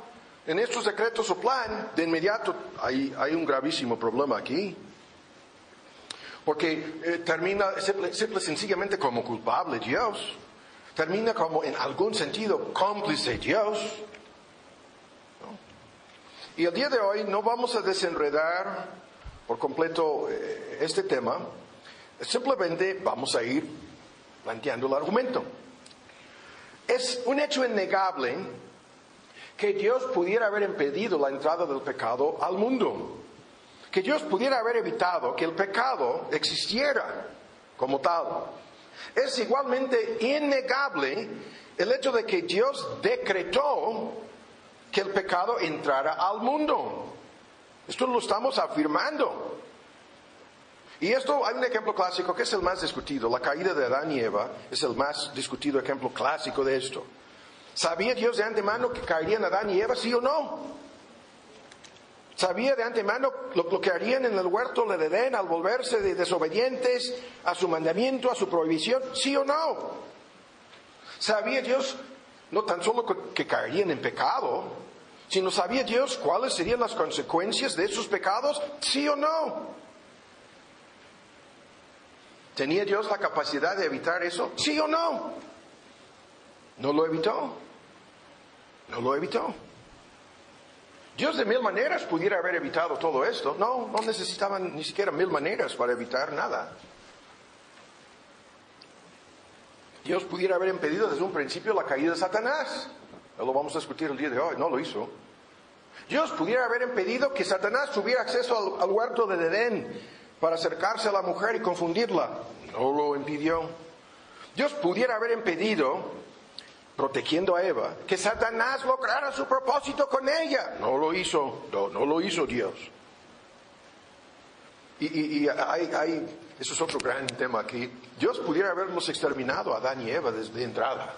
en estos decretos o plan, de inmediato hay, un gravísimo problema aquí. Porque eh, termina simple, simple, sencillamente como culpable Dios termina como en algún sentido cómplice Dios. Y el día de hoy no vamos a desenredar por completo eh, este tema, simplemente vamos a ir planteando el argumento. Es un hecho innegable que Dios pudiera haber impedido la entrada del pecado al mundo, que Dios pudiera haber evitado que el pecado existiera como tal. Es igualmente innegable el hecho de que Dios decretó que el pecado entrara al mundo. Esto lo estamos afirmando. Y esto hay un ejemplo clásico que es el más discutido. La caída de Adán y Eva es el más discutido ejemplo clásico de esto. ¿Sabía Dios de antemano que caerían Adán y Eva, sí o no? ¿Sabía de antemano lo, que harían en el huerto de Edén al volverse desobedientes a su mandamiento, a su prohibición? ¿Sí o no? ¿Sabía Dios no tan solo que caerían en pecado, sino sabía Dios cuáles serían las consecuencias de sus pecados? ¿Sí o no? ¿Tenía Dios la capacidad de evitar eso? ¿Sí o no? No lo evitó. No lo evitó. Dios de mil maneras pudiera haber evitado todo esto. No, no necesitaban ni siquiera mil maneras para evitar nada. Dios pudiera haber impedido desde un principio la caída de Satanás. Lo vamos a discutir el día de hoy, no lo hizo. Dios pudiera haber impedido que Satanás tuviera acceso al, al huerto de Edén para acercarse a la mujer y confundirla. No lo impidió. Dios pudiera haber impedido, protegiendo a Eva, que Satanás lograra su propósito con ella. No lo hizo, no, lo hizo Dios. Y, hay, hay, eso es otro gran tema aquí. Dios pudiera haberlos exterminado a Adán y Eva desde entrada.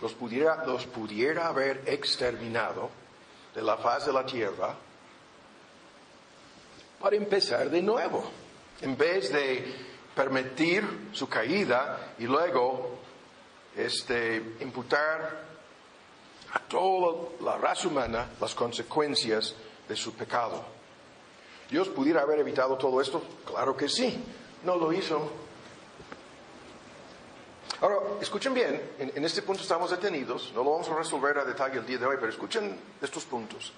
Los pudiera, los pudiera haber exterminado de la faz de la tierra para empezar de nuevo. En vez de permitir su caída y luego este, imputar a toda la raza humana las consecuencias de su pecado. ¿Dios pudiera haber evitado todo esto? Claro que sí. No lo hizo. Ahora, escuchen bien, en, en este punto estamos detenidos, no lo vamos a resolver a detalle el día de hoy, pero escuchen estos puntos.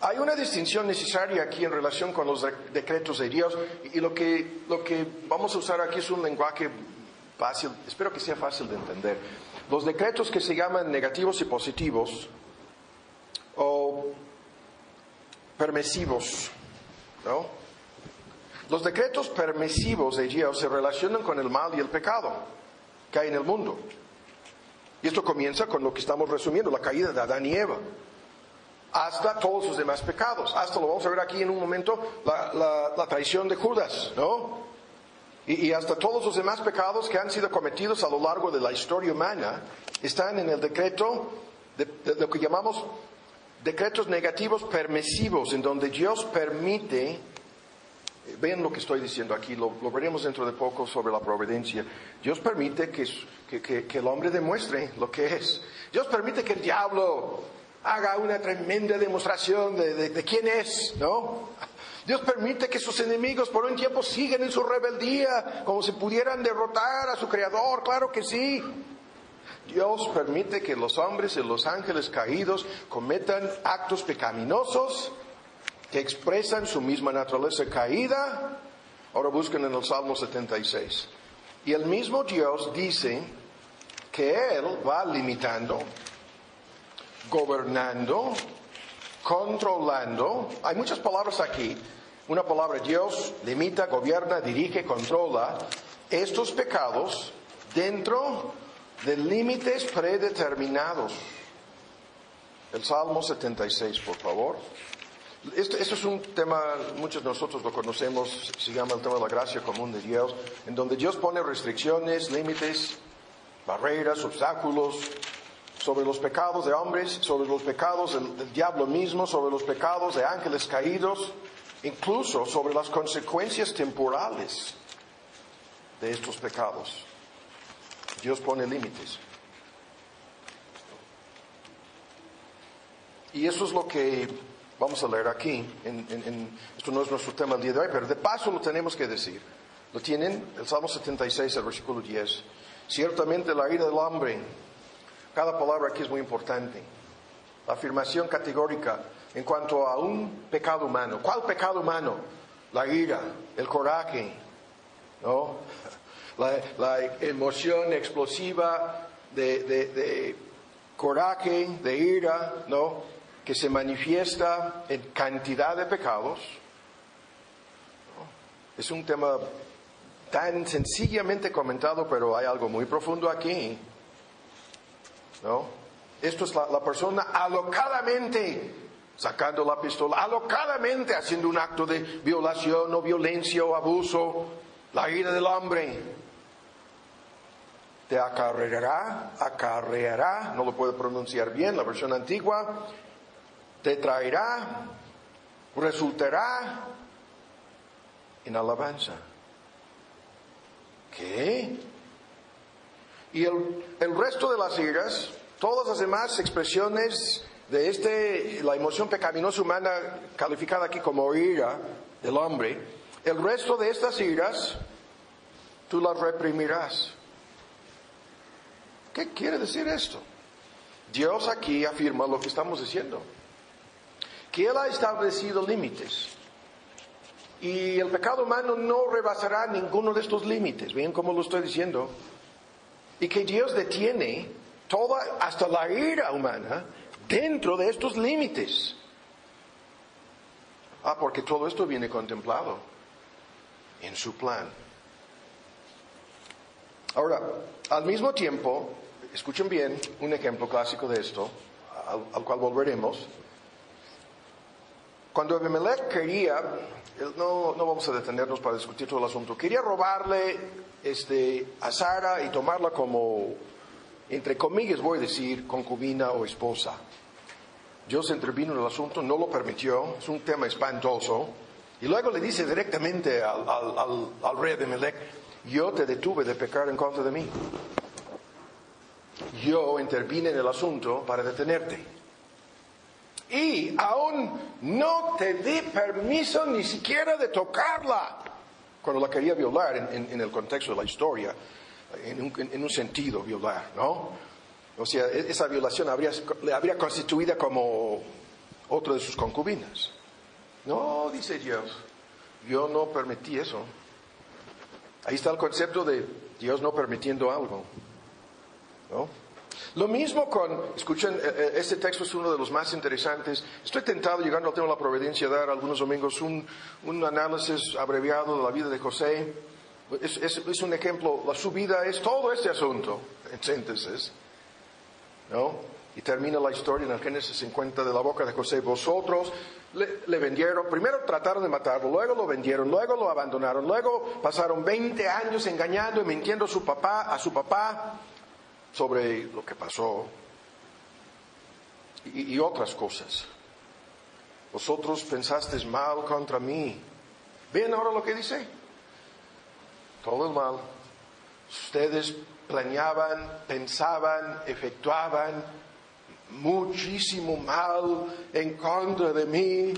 Hay una distinción necesaria aquí en relación con los decretos de Dios y lo que, lo que vamos a usar aquí es un lenguaje fácil, espero que sea fácil de entender. Los decretos que se llaman negativos y positivos o permisivos, ¿no? Los decretos permisivos de Dios se relacionan con el mal y el pecado que hay en el mundo. Y esto comienza con lo que estamos resumiendo, la caída de Adán y Eva hasta todos los demás pecados. Hasta lo vamos a ver aquí en un momento, la, traición de Judas, ¿no? Y, hasta todos los demás pecados que han sido cometidos a lo largo de la historia humana están en el decreto de, lo que llamamos decretos negativos permisivos, en donde Dios permite, eh, vean lo que estoy diciendo aquí, lo, veremos dentro de poco sobre la providencia, Dios permite que, que el hombre demuestre lo que es. Dios permite que el diablo haga una tremenda demostración de, quién es, ¿no? Dios permite que sus enemigos por un tiempo sigan en su rebeldía, como si pudieran derrotar a su creador, claro que sí. Dios permite que los hombres y los ángeles caídos cometan actos pecaminosos que expresan su misma naturaleza caída. Ahora busquen en el Salmo 76. Y el mismo Dios dice que Él va limitando gobernando, controlando. Hay muchas palabras aquí. Una palabra Dios limita, gobierna, dirige, controla estos pecados dentro de límites predeterminados. El Salmo 76, por favor. Esto, esto, es un tema, muchos de nosotros lo conocemos, se llama el tema de la gracia común de Dios, en donde Dios pone restricciones, límites, barreras, obstáculos, sobre los pecados de hombres, sobre los pecados del, diablo mismo, sobre los pecados de ángeles caídos, incluso sobre las consecuencias temporales de estos pecados. Dios pone límites. Y eso es lo que vamos a leer aquí. esto no es nuestro tema el día de hoy, pero de paso lo tenemos que decir. Lo tienen el Salmo 76, el versículo 10. Ciertamente la ira del hombre cada palabra aquí es muy importante. La afirmación categórica en cuanto a un pecado humano. ¿Cuál pecado humano? la ira, el coraje, ¿no? La, emoción explosiva de, coraje, de ira, ¿no? Que se manifiesta en cantidad de pecados. Es un tema tan sencillamente comentado, pero hay algo muy profundo aquí. ¿No? Esto es la, persona alocadamente sacando la pistola, alocadamente haciendo un acto de violación o violencia o abuso, la ira del hombre. Te acarreará, acarreará, no lo puedo pronunciar bien, la versión antigua, te traerá, resultará en alabanza. ¿Qué? Y el, el resto de las iras, todas las demás expresiones de este, la emoción pecaminosa humana calificada aquí como ira del hombre, el resto de estas iras, tú las reprimirás. ¿Qué quiere decir esto? Dios aquí afirma lo que estamos diciendo, que Él ha establecido límites. Y el pecado humano no rebasará ninguno de estos límites, ¿ven cómo lo estoy diciendo? Y que Dios detiene toda, hasta la ira humana, dentro de estos límites. Ah, porque todo esto viene contemplado en su plan. Ahora, al mismo tiempo, escuchen bien un ejemplo clásico de esto, al, al cual volveremos. Cuando Abimelech quería, no, no vamos a detenernos para discutir todo el asunto, quería robarle este, a Sara y tomarla como, entre comillas voy a decir, concubina o esposa. Dios intervino en el asunto, no lo permitió, es un tema espantoso. Y luego le dice directamente al, al, al, al rey Abimelech, yo te detuve de pecar en contra de mí. Yo intervine en el asunto para detenerte. Y aún no te di permiso ni siquiera de tocarla. Cuando la quería violar en, el contexto de la historia, en un, en un sentido violar, ¿no? O sea, e- esa violación habría, le habría constituida como otra de sus concubinas. No, dice Dios, yo no permití eso. Ahí está el concepto de Dios no permitiendo algo. ¿no? Lo mismo con, escuchen, eh, eh, este texto es uno de los más interesantes. Estoy tentado, llegando al tema de la providencia, dar algunos domingos un, un análisis abreviado de la vida de José. Es, es- es un ejemplo, la su vida es todo este asunto, en síntesis. ¿no? Y termina la historia en el Génesis 50 de la boca de José. Vosotros le, le vendieron, primero trataron de matarlo, luego lo vendieron, luego lo abandonaron, luego pasaron 20 años engañando y mintiendo a su papá, a su papá sobre lo que pasó y, otras cosas. Vosotros pensasteis mal contra mí. ¿Ven ahora lo que dice? Todo el mal. Ustedes planeaban, pensaban, efectuaban muchísimo mal en contra de mí.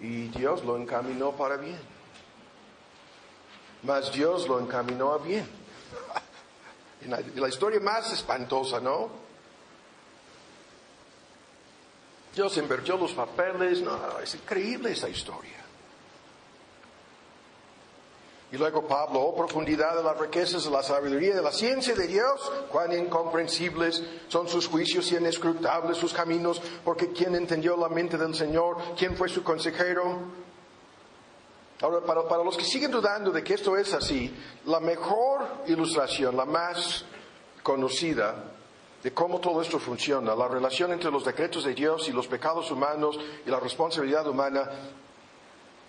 Y Dios lo encaminó para bien. Mas Dios lo encaminó a bien. Y la, historia más espantosa, ¿no? Dios invirtió los papeles, no, es increíble esa historia. Y luego Pablo, oh profundidad de las riquezas de la sabiduría de la ciencia de Dios, cuán incomprensibles son sus juicios y inescrutables sus caminos, porque ¿quién entendió la mente del Señor? ¿Quién fue su consejero? Ahora, para, los que siguen dudando de que esto es así, la mejor ilustración, la más conocida de cómo todo esto funciona, la relación entre los decretos de Dios y los pecados humanos y la responsabilidad humana,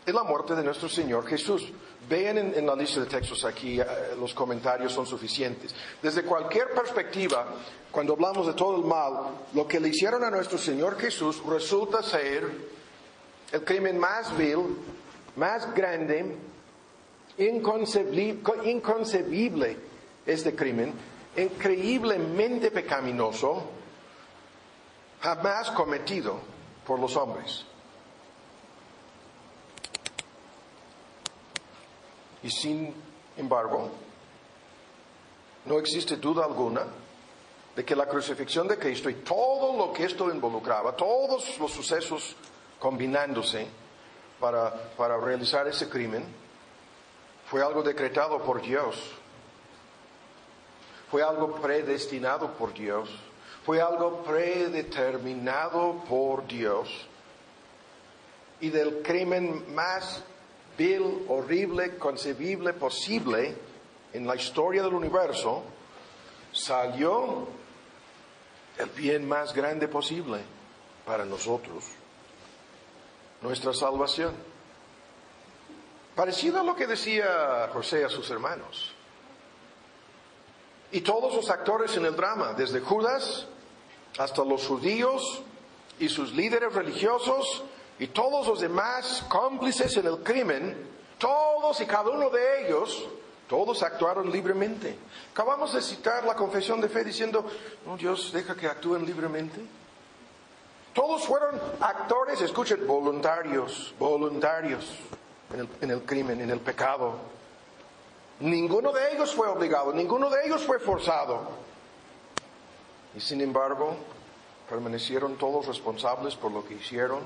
es la muerte de nuestro Señor Jesús. Vean en, en la lista de textos aquí, eh, los comentarios son suficientes. Desde cualquier perspectiva, cuando hablamos de todo el mal, lo que le hicieron a nuestro Señor Jesús resulta ser el crimen más vil, más grande, inconcebible, inconcebible este crimen, increíblemente pecaminoso, jamás cometido por los hombres. Y sin embargo, no existe duda alguna de que la crucifixión de Cristo y todo lo que esto involucraba, todos los sucesos combinándose, para, para realizar ese crimen. Fue algo decretado por Dios. Fue algo predestinado por Dios. Fue algo predeterminado por Dios. Y del crimen más vil, horrible, concebible posible en la historia del universo, salió el bien más grande posible para nosotros, nuestra salvación. Parecido a lo que decía José a sus hermanos. Y todos los actores en el drama, desde Judas hasta los judíos y sus líderes religiosos y todos los demás cómplices en el crimen, todos y cada uno de ellos, todos actuaron libremente. Acabamos de citar la confesión de fe diciendo, no, Dios deja que actúen libremente. Todos fueron actores, escuchen, voluntarios, voluntarios en el, en el crimen, en el pecado. Ninguno de ellos fue obligado, ninguno de ellos fue forzado. Y sin embargo, permanecieron todos responsables por lo que hicieron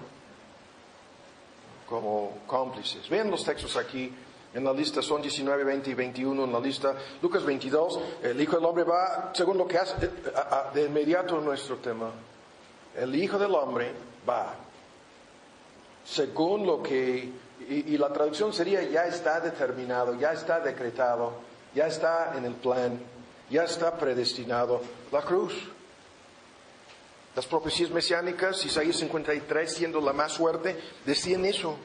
como cómplices. Vean los textos aquí. En la lista son 19, 20 y 21 en la lista. Lucas 22, el Hijo del Hombre va, según lo que hace, eh, de inmediato nuestro tema. El Hijo del Hombre va, según lo que y, la traducción sería, ya está determinado, ya está decretado, ya está en el plan, ya está predestinado la cruz. Las profecías mesiánicas, Isaías 53 siendo la más fuerte, decían eso.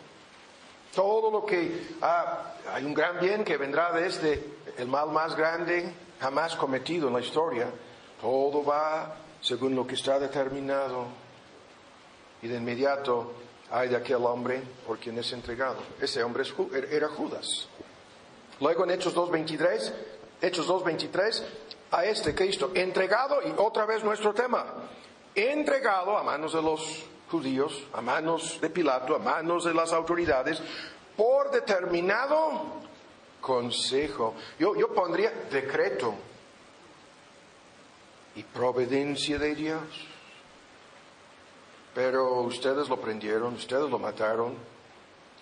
Todo lo que ah, hay un gran bien que vendrá desde el mal más grande jamás cometido en la historia, todo va según lo que está determinado. Y de inmediato hay de aquel hombre por quien es entregado. Ese hombre er, era Judas. Luego en Hechos 2.23, Hechos 2.23, a este Cristo entregado, y otra vez nuestro tema, entregado a manos de los judíos, a manos de Pilato, a manos de las autoridades, por determinado consejo. Yo, yo pondría decreto y providencia de Dios. Pero ustedes lo prendieron, ustedes lo mataron,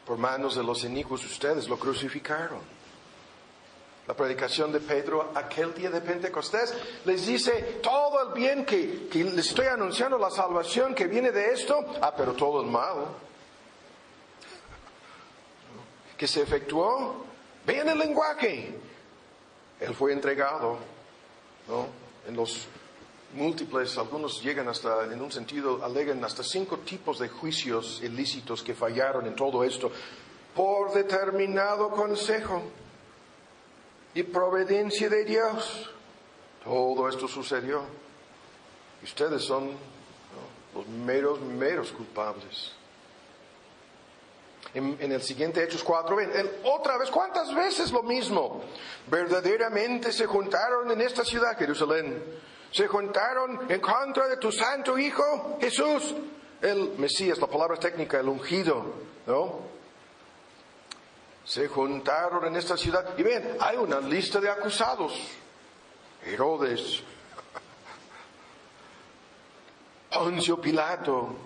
por manos de los inicuos ustedes lo crucificaron. La predicación de Pedro aquel día de Pentecostés les dice todo el bien que, que les estoy anunciando, la salvación que viene de esto, ah, pero todo el mal que se efectuó. Vean el lenguaje. Él fue entregado, ¿no? En los múltiples, algunos llegan hasta, en un sentido, alegan hasta cinco tipos de juicios ilícitos que fallaron en todo esto, por determinado consejo y providencia de Dios. Todo esto sucedió. Ustedes son los meros, meros culpables. En, el siguiente Hechos 4, ven, otra vez, ¿cuántas veces lo mismo? Verdaderamente se juntaron en esta ciudad, Jerusalén se juntaron en contra de tu santo Hijo Jesús, el Mesías, la palabra técnica, el ungido, ¿no? Se juntaron en esta ciudad y ven, hay una lista de acusados. Herodes, Poncio Pilato.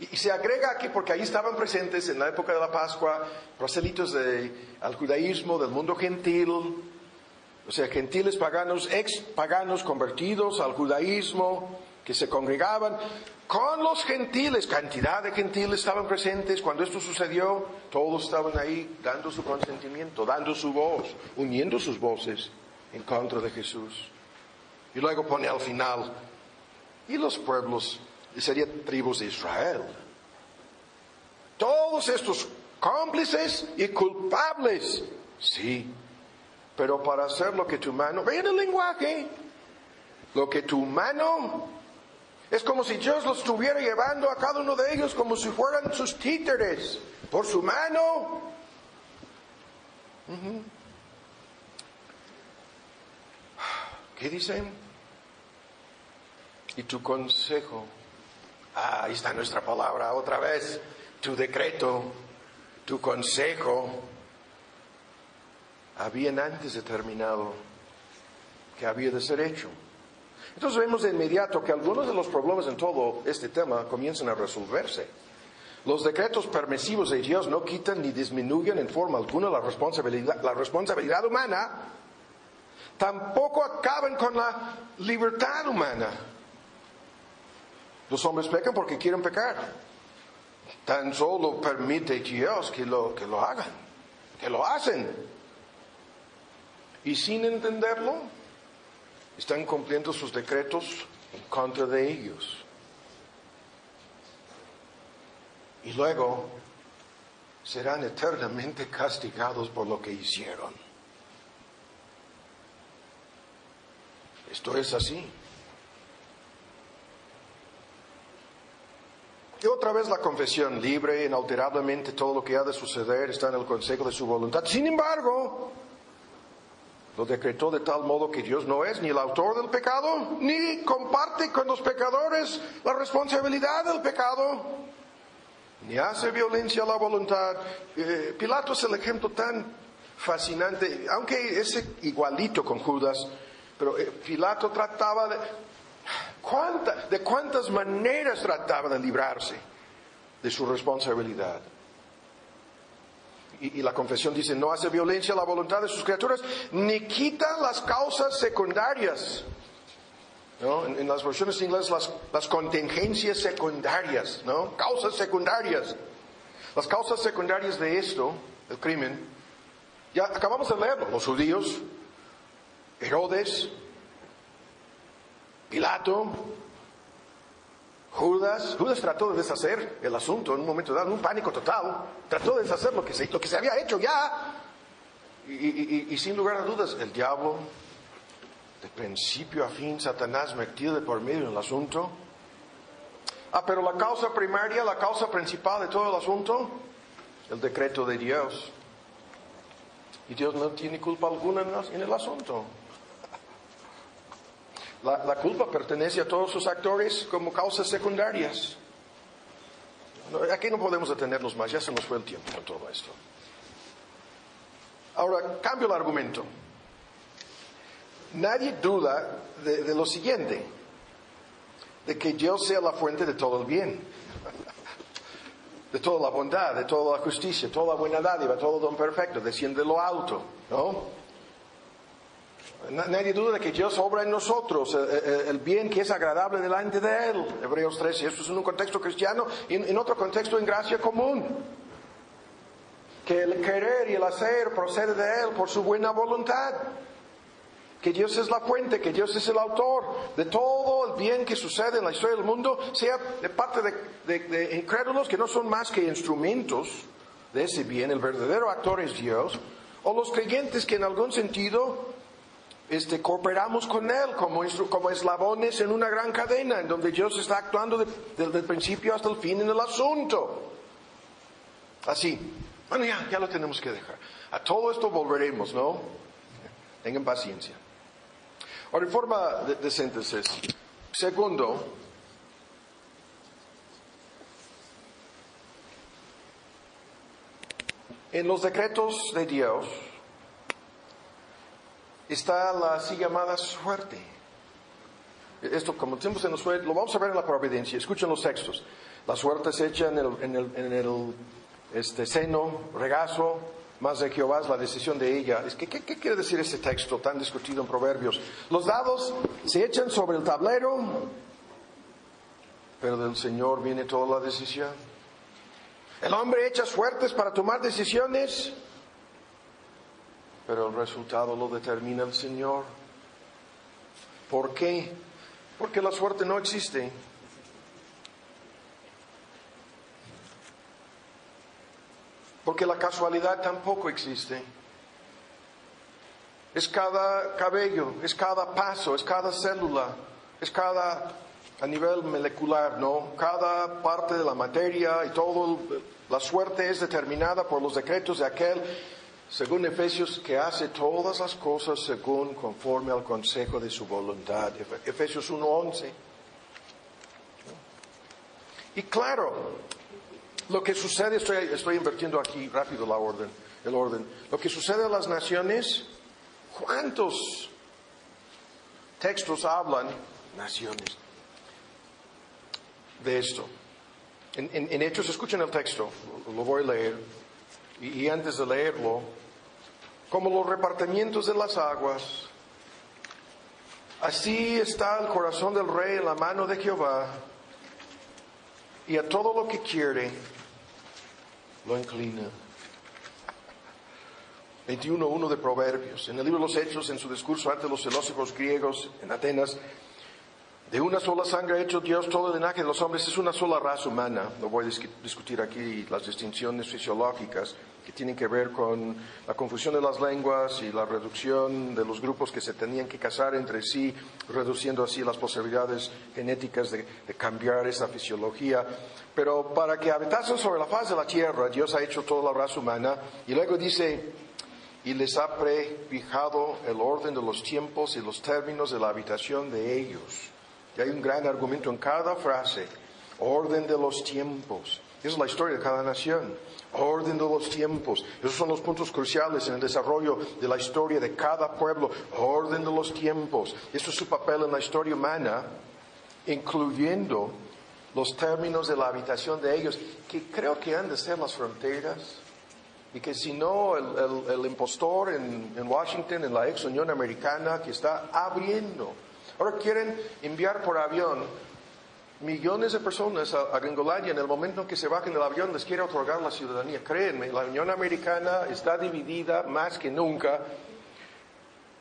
Y, se agrega aquí, porque ahí estaban presentes en la época de la Pascua, proselitos del judaísmo, del mundo gentil, o sea, gentiles paganos, ex paganos convertidos al judaísmo, que se congregaban con los gentiles, cantidad de gentiles estaban presentes cuando esto sucedió, todos estaban ahí dando su consentimiento, dando su voz, uniendo sus voces en contra de Jesús. Y luego pone al final, y los pueblos, serían tribus de Israel. Todos estos cómplices y culpables, sí, pero para hacer lo que tu mano, vean el lenguaje, lo que tu mano, es como si Dios los estuviera llevando a cada uno de ellos como si fueran sus títeres, por su mano. ¿Qué dicen? Y tu consejo. Ah, ahí está nuestra palabra otra vez. Tu decreto, tu consejo habían antes determinado que había de ser hecho. Entonces vemos de inmediato que algunos de los problemas en todo este tema comienzan a resolverse. Los decretos permisivos de Dios no quitan ni disminuyen en forma alguna la responsabilidad, la responsabilidad humana, tampoco acaban con la libertad humana. Los hombres pecan porque quieren pecar. Tan solo permite Dios que lo, que lo hagan, que lo hacen. Y sin entenderlo, están cumpliendo sus decretos en contra de ellos. Y luego serán eternamente castigados por lo que hicieron. Esto es así. Y otra vez la confesión libre, inalterablemente todo lo que ha de suceder está en el consejo de su voluntad. Sin embargo, lo decretó de tal modo que Dios no es ni el autor del pecado, ni comparte con los pecadores la responsabilidad del pecado, ni hace violencia a la voluntad. Eh, Pilato es el ejemplo tan fascinante, aunque es igualito con Judas, pero eh, Pilato trataba de, de cuántas maneras trataba de librarse de su responsabilidad. Y, la confesión dice, no hace violencia a la voluntad de sus criaturas, ni quita las causas secundarias. En, las versiones inglesas, las, las contingencias secundarias, ¿no? Causas secundarias. Las causas secundarias de esto, el crimen, ya acabamos de leerlo. Los judíos, Herodes, Pilato, Judas, Judas trató de deshacer el asunto en un momento dado, en un pánico total, trató de deshacer lo que se, lo que se había hecho ya. Y, sin lugar a dudas, el diablo, de principio a fin, Satanás metido de por medio en el asunto. Ah, pero la causa primaria, la causa principal de todo el asunto, el decreto de Dios. Y Dios no tiene culpa alguna en el asunto. La, culpa pertenece a todos sus actores como causas secundarias. Aquí no podemos detenernos más, ya se nos fue el tiempo con todo esto. Ahora, cambio el argumento. Nadie duda de, de, lo siguiente, de que Dios sea la fuente de todo el bien, de toda la bondad, de toda la justicia, toda la buena dádiva, todo don perfecto, desciende de lo alto, ¿no? Nadie duda de que Dios obra en nosotros el, bien que es agradable delante de Él. Hebreos 13, esto es en un contexto cristiano y en, otro contexto en gracia común. Que el querer y el hacer procede de Él por su buena voluntad. Que Dios es la fuente, que Dios es el autor de todo el bien que sucede en la historia del mundo, sea de parte de, de incrédulos que no son más que instrumentos de ese bien, el verdadero actor es Dios, o los creyentes que en algún sentido este, cooperamos con Él como, como eslabones en una gran cadena, en donde Dios está actuando desde el principio hasta el fin en el asunto. Así. Bueno, ya, ya lo tenemos que dejar. A todo esto volveremos, ¿no? Tengan paciencia. Ahora, en forma de, de síntesis. Segundo, en los decretos de Dios, está la así llamada suerte. Esto, como tiempo se nos fue, lo vamos a ver en la providencia. Escuchen los textos. La suerte se echa en el, este, seno, regazo, más de Jehová es la decisión de ella. Es que, ¿qué, quiere decir ese texto tan discutido en Proverbios? Los dados se echan sobre el tablero, pero del Señor viene toda la decisión. El hombre echa suertes para tomar decisiones, pero el resultado lo determina el Señor. ¿Por qué? Porque la suerte no existe. Porque la casualidad tampoco existe. Es cada cabello, es cada paso, es cada célula, es cada a nivel molecular, ¿no? Cada parte de la materia y todo, la suerte es determinada por los decretos de aquel según Efesios, que hace todas las cosas según conforme al consejo de su voluntad. Efesios 1.11. Y claro, lo que sucede, estoy, estoy invirtiendo aquí rápido la orden, el orden, lo que sucede a las naciones, ¿cuántos textos hablan, naciones, de esto? En, en- Hechos, escuchen el texto, lo voy a leer. Y antes de leerlo, como los repartimientos de las aguas, así está el corazón del rey en la mano de Jehová, y a todo lo que quiere lo inclina. 21.1 de Proverbios. En el libro de los Hechos, en su discurso ante los filósofos griegos en Atenas, de una sola sangre ha hecho Dios todo el linaje de los hombres, es una sola raza humana. No voy a dis- discutir aquí las distinciones fisiológicas que tienen que ver con la confusión de las lenguas y la reducción de los grupos que se tenían que casar entre sí, reduciendo así las posibilidades genéticas de, de cambiar esa fisiología. Pero para que habitasen sobre la faz de la tierra, Dios ha hecho toda la raza humana y luego dice, y les ha prefijado el orden de los tiempos y los términos de la habitación de ellos. Y hay un gran argumento en cada frase, orden de los tiempos. Esa es la historia de cada nación, orden de los tiempos. Esos son los puntos cruciales en el desarrollo de la historia de cada pueblo, orden de los tiempos. Eso es su papel en la historia humana, incluyendo los términos de la habitación de ellos, que creo que han de ser las fronteras y que si no, el, el- el impostor en, en Washington, en la ex Unión Americana, que está abriendo. Ahora quieren enviar por avión millones de personas a, a Gringolandia. En el momento en que se bajen del avión, les quiere otorgar la ciudadanía. Créanme, la Unión Americana está dividida más que nunca.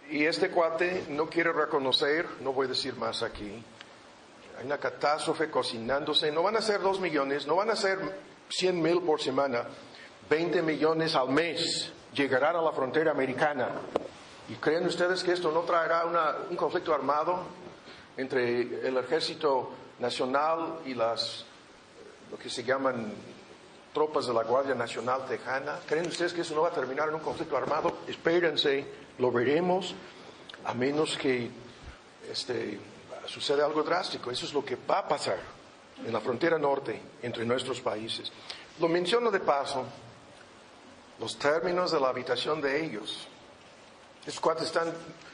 Y este cuate no quiere reconocer, no voy a decir más aquí, hay una catástrofe cocinándose. No van a ser dos millones, no van a ser cien mil por semana, 20 millones al mes llegarán a la frontera americana. ¿Y creen ustedes que esto no traerá una- un conflicto armado entre el ejército nacional y las, lo que se llaman tropas de la Guardia Nacional Tejana? ¿Creen ustedes que eso no va a terminar en un conflicto armado? Espérense, lo veremos, a menos que este, suceda algo drástico. Eso es lo que va a pasar en la frontera norte entre nuestros países. Lo menciono de paso, los términos de la habitación de ellos. Estos cuates están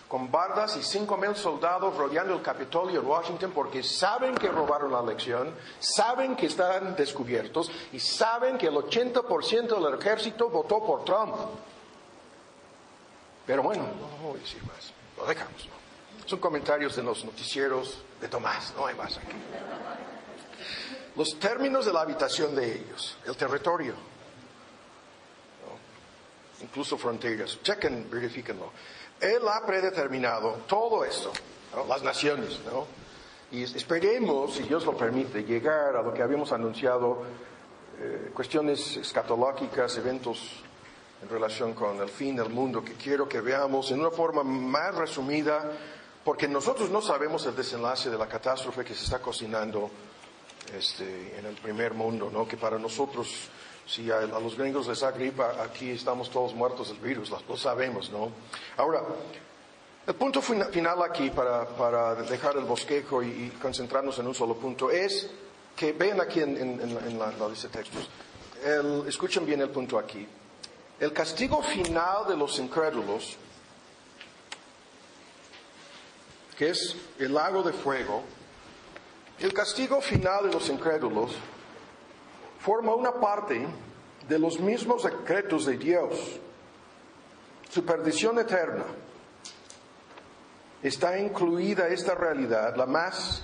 con bardas y cinco mil soldados rodeando el Capitolio en Washington porque saben que robaron la elección, saben que están descubiertos y saben que el 80% del ejército votó por Trump. Pero bueno, no voy a decir más, lo dejamos. Son comentarios de los noticieros de Tomás, no hay más aquí. Los términos de la habitación de ellos, el territorio, incluso fronteras. Chequen, verifíquenlo. Él ha predeterminado todo esto, las naciones, ¿no? Y esperemos, si Dios lo permite, llegar a lo que habíamos anunciado, eh, cuestiones escatológicas, eventos en relación con el fin del mundo, que quiero que veamos en una forma más resumida, porque nosotros no sabemos el desenlace de la catástrofe que se está cocinando este, en el primer mundo, ¿no? Que para nosotros, si a, a los gringos les da gripa, aquí estamos todos muertos del virus, lo, lo sabemos, ¿no? Ahora, el punto fina- final aquí, para, para dejar el bosquejo y, y concentrarnos en un solo punto, es que vean aquí en, en- en la, en la- la lista de textos, el- escuchen bien el punto aquí. El castigo final de los incrédulos, que es el lago de fuego, el castigo final de los incrédulos forma una parte de los mismos decretos de Dios. Su perdición eterna está incluida esta realidad, la más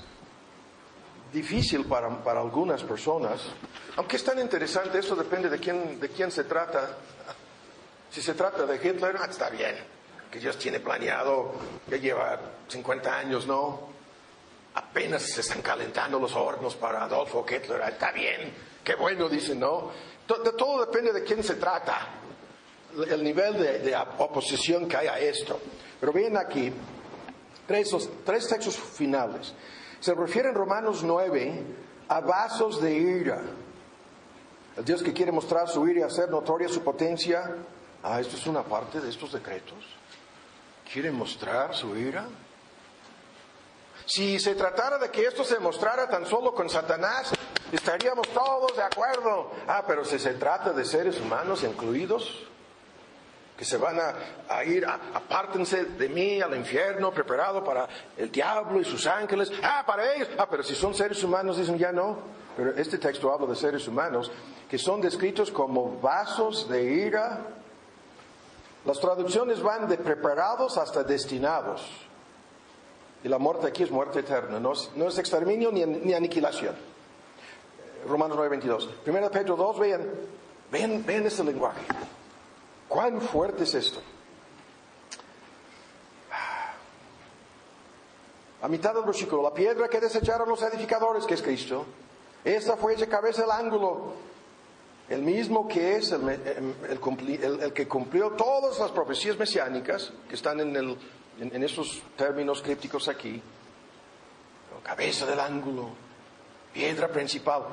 difícil para, algunas personas. Aunque es tan interesante, esto depende de quién, de quién se trata. Si se trata de Hitler, ah, está bien, que Dios tiene planeado, ya lleva 50 años, ¿no? apenas se están calentando los hornos para Adolfo Hitler. Ah, Está bien, qué bueno, dicen, ¿no? To- de todo depende de quién se trata, el nivel de, de oposición que hay a esto. Pero ven aquí, tres, tres textos finales. Se refiere en Romanos 9 a vasos de ira. El Dios que quiere mostrar su ira y hacer notoria su potencia. Ah, esto es una parte de estos decretos. ¿Quiere mostrar su ira? Si se tratara de que esto se mostrara tan solo con Satanás, estaríamos todos de acuerdo. Ah, pero si se trata de seres humanos incluidos, que se van a, ir, apártense de mí al infierno preparado para el diablo y sus ángeles. Ah, para ellos. Ah, pero si son seres humanos, dicen ya no. Pero este texto habla de seres humanos que son descritos como vasos de ira. Las traducciones van de preparados hasta destinados. Y la muerte aquí es muerte eterna, no es, exterminio ni, ni aniquilación. Romanos 9, 22. Primero Pedro 2, vean, vean, vean este lenguaje. ¿Cuán fuerte es esto? A mitad del versículo, la piedra que desecharon los edificadores, que es Cristo, esta fue esa cabeza el ángulo, el mismo que es el, el, que cumplió todas las profecías mesiánicas que están en, el, en, esos términos crípticos aquí. Cabeza del ángulo, piedra principal.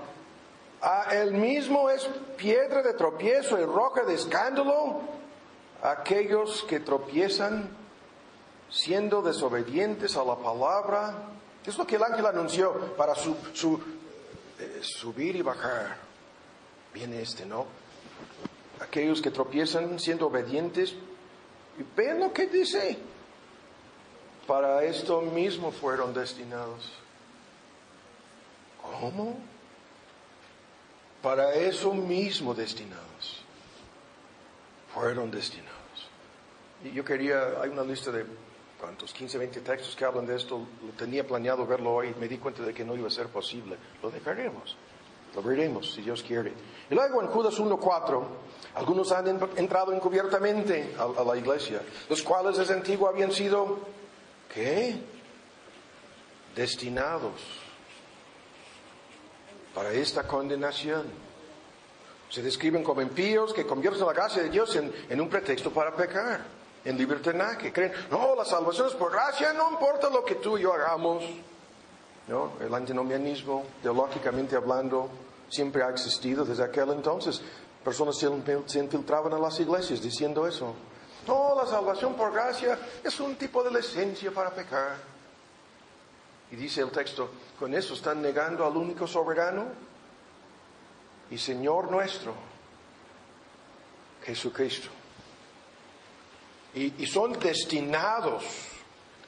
Ah, el mismo es piedra de tropiezo y roca de escándalo. Aquellos que tropiezan siendo desobedientes a la palabra. Es lo que el ángel anunció para eh, subir y bajar. Viene este, ¿no? Aquellos que tropiezan siendo obedientes. Y ven lo que dice. Para esto mismo fueron destinados. ¿Cómo? para eso mismo destinados. Fueron destinados. Y yo quería, hay una lista de cuántos, 15, 20 textos que hablan de esto. Lo tenía planeado verlo hoy, me di cuenta de que no iba a ser posible. Lo dejaremos. Lo veremos, si Dios quiere. Y luego en Judas 1.4, algunos han entrado encubiertamente a, a, la iglesia, los cuales desde antiguo habían sido, ¿qué? Destinados para esta condenación. Se describen como impíos que convierten la gracia de Dios en, un pretexto para pecar, en libertinaje. Creen, no, la salvación es por gracia, no importa lo que tú y yo hagamos. ¿No? El antinomianismo, teológicamente hablando, siempre ha existido desde aquel entonces. Personas se, se infiltraban en las iglesias diciendo eso. No, la salvación por gracia es un tipo de licencia para pecar. Y dice el texto, con eso están negando al único soberano y Señor nuestro, Jesucristo. Y, son destinados.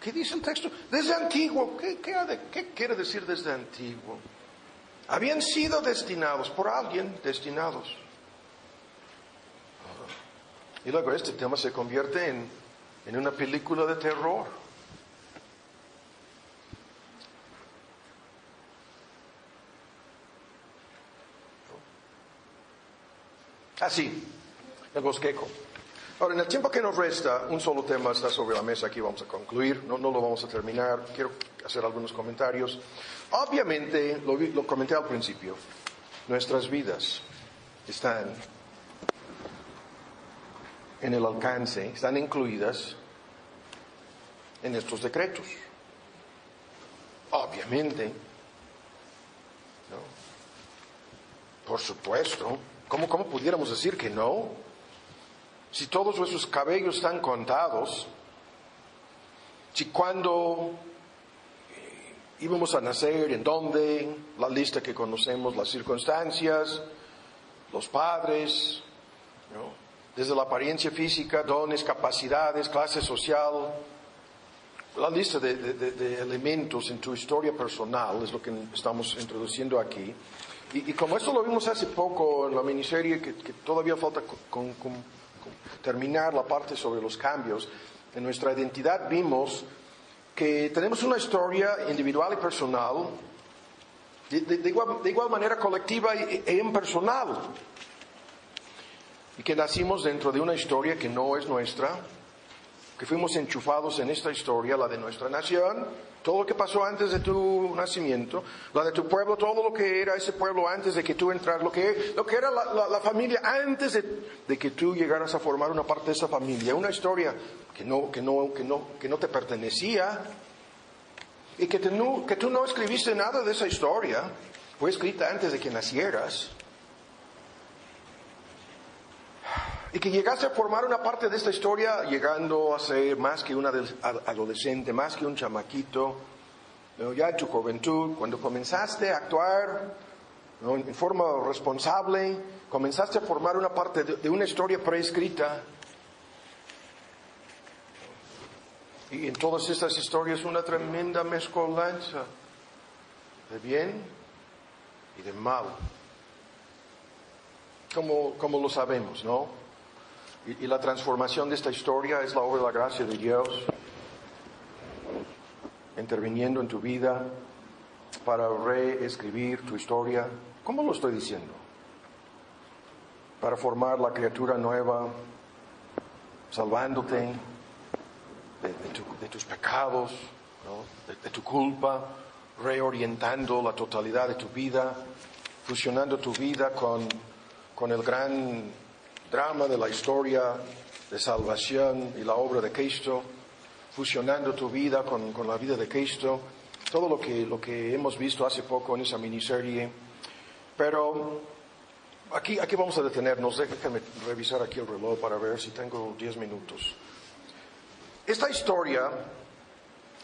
¿Qué dice el texto? Desde antiguo. ¿Qué, ¿Qué quiere decir desde antiguo? Habían sido destinados por alguien, destinados. Y luego este tema se convierte en, en una película de terror. Así, el bosqueco. Ahora, en el tiempo que nos resta, un solo tema está sobre la mesa, aquí vamos a concluir, no, lo vamos a terminar, quiero hacer algunos comentarios. Obviamente, lo, lo comenté al principio, nuestras vidas están en el alcance, están incluidas en estos decretos. Obviamente, ¿no? por supuesto, ¿Cómo, pudiéramos decir que no? Si todos nuestros cabellos están contados, si cuando eh, íbamos a nacer, en dónde, la lista que conocemos, las circunstancias, los padres, desde la apariencia física, dones, capacidades, clase social, la lista de, elementos en tu historia personal es lo que estamos introduciendo aquí. Y, como esto lo vimos hace poco en la miniserie, que, todavía falta con, terminar la parte sobre los cambios, en nuestra identidad vimos que tenemos una historia individual y personal, de, igual, manera colectiva e, e impersonal, y que nacimos dentro de una historia que no es nuestra, que fuimos enchufados en esta historia, la de nuestra nación, todo lo que pasó antes de tu nacimiento, la de tu pueblo, todo lo que era ese pueblo antes de que tú entras, lo que, lo que era la, familia antes de, que tú llegaras a formar una parte de esa familia, una historia que no, que no, que no, que no te pertenecía y que, que tú no escribiste nada de esa historia, fue escrita antes de que nacieras. Y que llegaste a formar una parte de esta historia llegando a ser más que un adolescente, más que un chamaquito, ya en tu juventud, cuando comenzaste a actuar en forma responsable, comenzaste a formar una parte de, una historia preescrita Y en todas estas historias una tremenda mezcolanza de bien y de mal. Como, como lo sabemos, ¿no? Y, la transformación de esta historia es la obra de la gracia de Dios interviniendo en tu vida para reescribir tu historia. ¿Cómo lo estoy diciendo? Para formar la criatura nueva, salvándote de, de tu- de tus pecados, de, tu culpa, reorientando la totalidad de tu vida, fusionando tu vida con el gran drama de la historia de salvación y la obra de Cristo, fusionando tu vida con, con la vida de Cristo, todo lo que, lo que hemos visto hace poco en esa miniserie. Pero aquí, aquí vamos a detenernos, déjame revisar aquí el reloj para ver si tengo 10 minutos. Esta historia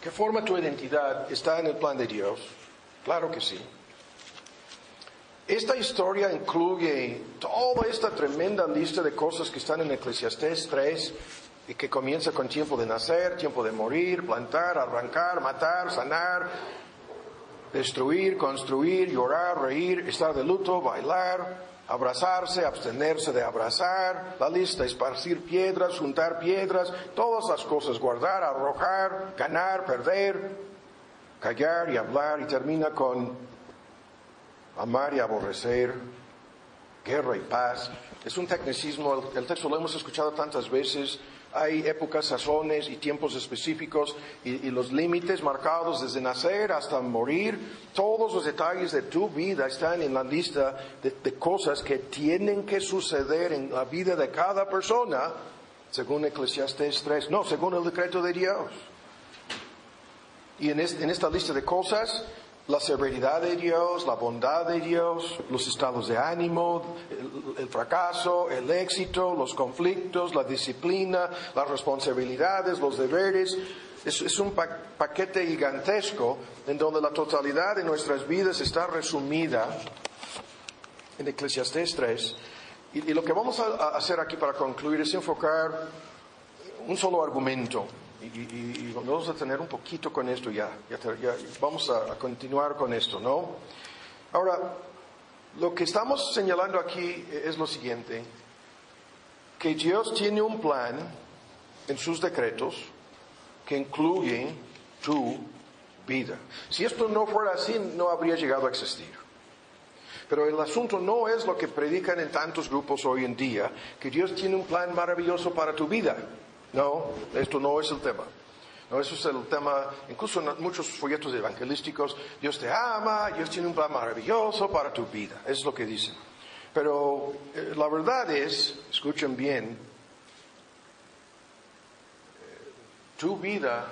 que forma tu identidad está en el plan de Dios, claro que sí. Esta historia incluye toda esta tremenda lista de cosas que están en Eclesiastés 3 y que comienza con tiempo de nacer, tiempo de morir, plantar, arrancar, matar, sanar, destruir, construir, llorar, reír, estar de luto, bailar, abrazarse, abstenerse de abrazar, la lista, esparcir piedras, juntar piedras, todas las cosas, guardar, arrojar, ganar, perder, callar y hablar y termina con amar y aborrecer, guerra y paz. Es un tecnicismo, el, texto lo hemos escuchado tantas veces. Hay épocas, sazones y tiempos específicos y, los límites marcados desde nacer hasta morir. Todos los detalles de tu vida están en la lista de, cosas que tienen que suceder en la vida de cada persona, según Eclesiastés 3. No, según el decreto de Dios. Y en esta lista de cosas, la severidad de Dios, la bondad de Dios, los estados de ánimo, el, fracaso, el éxito, los conflictos, la disciplina, las responsabilidades, los deberes. Es, un pa- paquete gigantesco en donde la totalidad de nuestras vidas está resumida en Eclesiastés 3. Y, lo que vamos a hacer aquí para concluir es enfocar un solo argumento. Y, y- y vamos a tener un poquito con esto ya. ya ya- vamos a, a continuar con esto, ¿no? Ahora, lo que estamos señalando aquí es lo siguiente, que Dios tiene un plan en sus decretos que incluye tu vida. Si esto no fuera así, no habría llegado a existir. Pero el asunto no es lo que predican en tantos grupos hoy en día, que Dios tiene un plan maravilloso para tu vida. No, esto no es el tema. No, eso es el tema, incluso en muchos folletos evangelísticos, Dios te ama, Dios tiene un plan maravilloso para tu vida. Es lo que dicen. Pero eh, la verdad es, escuchen bien, eh, tu vida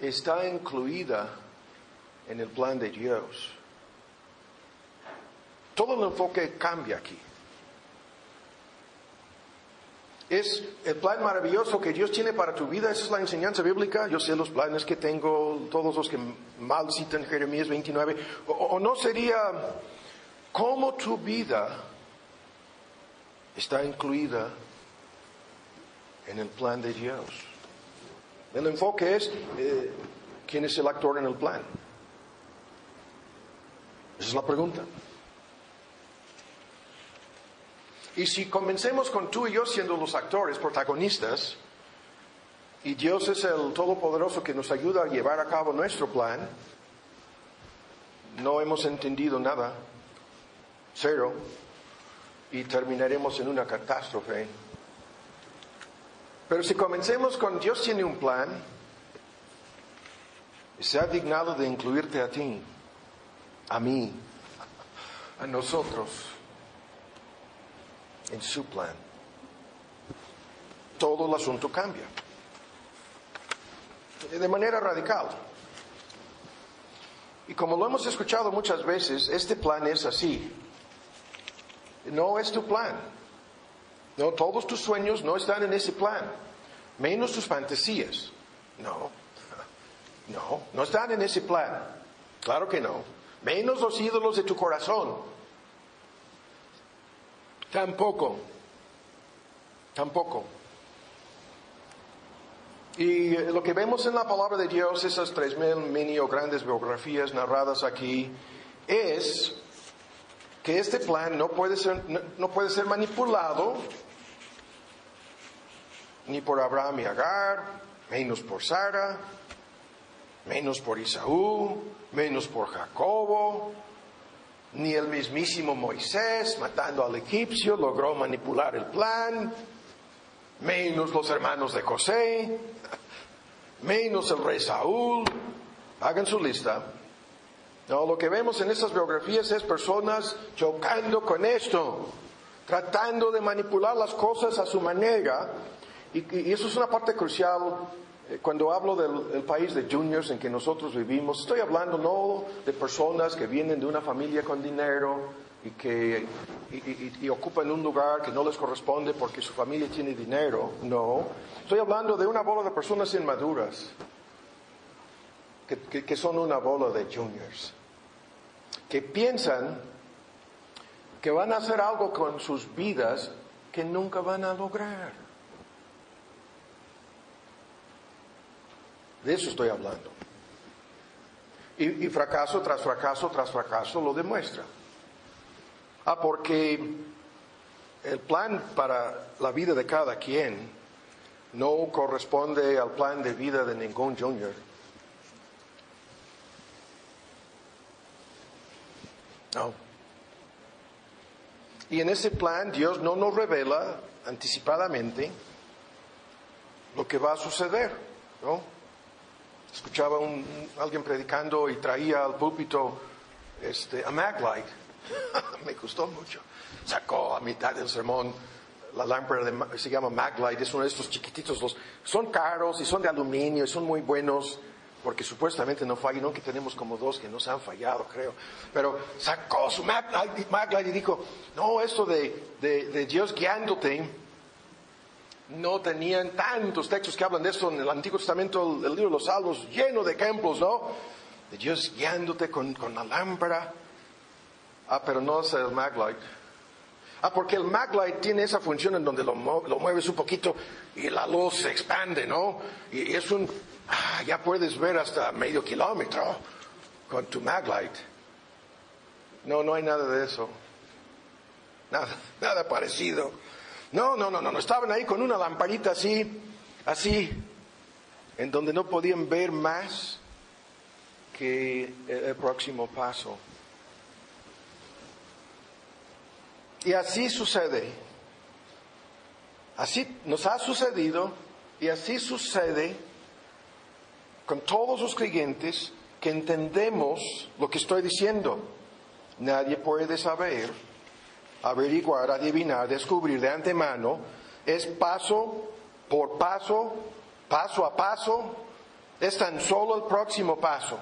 está incluida en el plan de Dios. Todo el enfoque cambia aquí. Es el plan maravilloso que Dios tiene para tu vida, esa es la enseñanza bíblica. Yo sé los planes que tengo, todos los que mal citan Jeremías 29. O, no sería cómo tu vida está incluida en el plan de Dios. El enfoque es eh, quién es el actor en el plan. Esa es la pregunta. Y si comencemos con tú y yo siendo los actores, protagonistas, y Dios es el Todopoderoso que nos ayuda a llevar a cabo nuestro plan, no hemos entendido nada, cero, y terminaremos en una catástrofe. Pero si comencemos con Dios tiene un plan, se ha dignado de incluirte a ti, a mí, a nosotros, en su plan. Todo el asunto cambia. De manera radical. Y como lo hemos escuchado muchas veces, este plan es así. No es tu plan. No, todos tus sueños no están en ese plan. Menos tus fantasías. No. No, no están en ese plan. Claro que no. Menos los ídolos de tu corazón. Tampoco. Tampoco. Y eh, lo que vemos en la palabra de Dios, esas tres mil mini o grandes biografías narradas aquí, es que este plan no puede ser, no, puede ser manipulado ni por Abraham y Agar, menos por Sara, menos por Isaú, menos por Jacobo, ni el mismísimo Moisés matando al egipcio logró manipular el plan, menos los hermanos de José, menos el rey Saúl. Hagan su lista. No, lo que vemos en estas biografías es personas chocando con esto, tratando de manipular las cosas a su manera. Y, y eso es una parte crucial cuando hablo del, país de juniors en que nosotros vivimos. Estoy hablando no de personas que vienen de una familia con dinero y que y, ocupan un lugar que no les corresponde porque su familia tiene dinero. No. Estoy hablando de una bola de personas inmaduras que son una bola de juniors, que piensan que van a hacer algo con sus vidas que nunca van a lograr. De eso estoy hablando. Y, fracaso tras fracaso tras fracaso lo demuestra. Ah, porque el plan para la vida de cada quien no corresponde al plan de vida de ningún junior. No. Y en ese plan Dios no nos revela anticipadamente lo que va a suceder, ¿no? Escuchaba un- alguien predicando y traía al púlpito este, a Maglite. Me gustó mucho. Sacó a mitad del sermón la lámpara de, se llama Maglite, es uno de estos chiquititos. Los, son caros y son de aluminio y son muy buenos porque supuestamente no fallan, aunque tenemos como dos que nos han fallado, creo. Pero sacó su Maglite y dijo, no, esto de, de- de Dios guiándote, no tenían tantos textos que hablan de esto en el Antiguo Testamento, el, libro de los Salmos, lleno de ejemplos, ¿no? De Dios guiándote con, con la lámpara. Ah, pero no es el Maglite. Ah, porque el Maglite tiene esa función en donde lo, lo mueves un poquito y la luz se expande, ¿no? Y es un, ah, ya puedes ver hasta medio kilómetro con tu Maglite. No, no hay nada de eso. Nada, nada parecido. No, no, no, no, no. Estaban ahí con una lamparita así, así, en donde no podían ver más que el, próximo paso. Y así sucede. Así nos ha sucedido y así sucede con todos los creyentes que entendemos lo que estoy diciendo. Nadie puede saber averiguar, adivinar, descubrir de antemano, es paso por paso, paso a paso, es tan solo el próximo paso.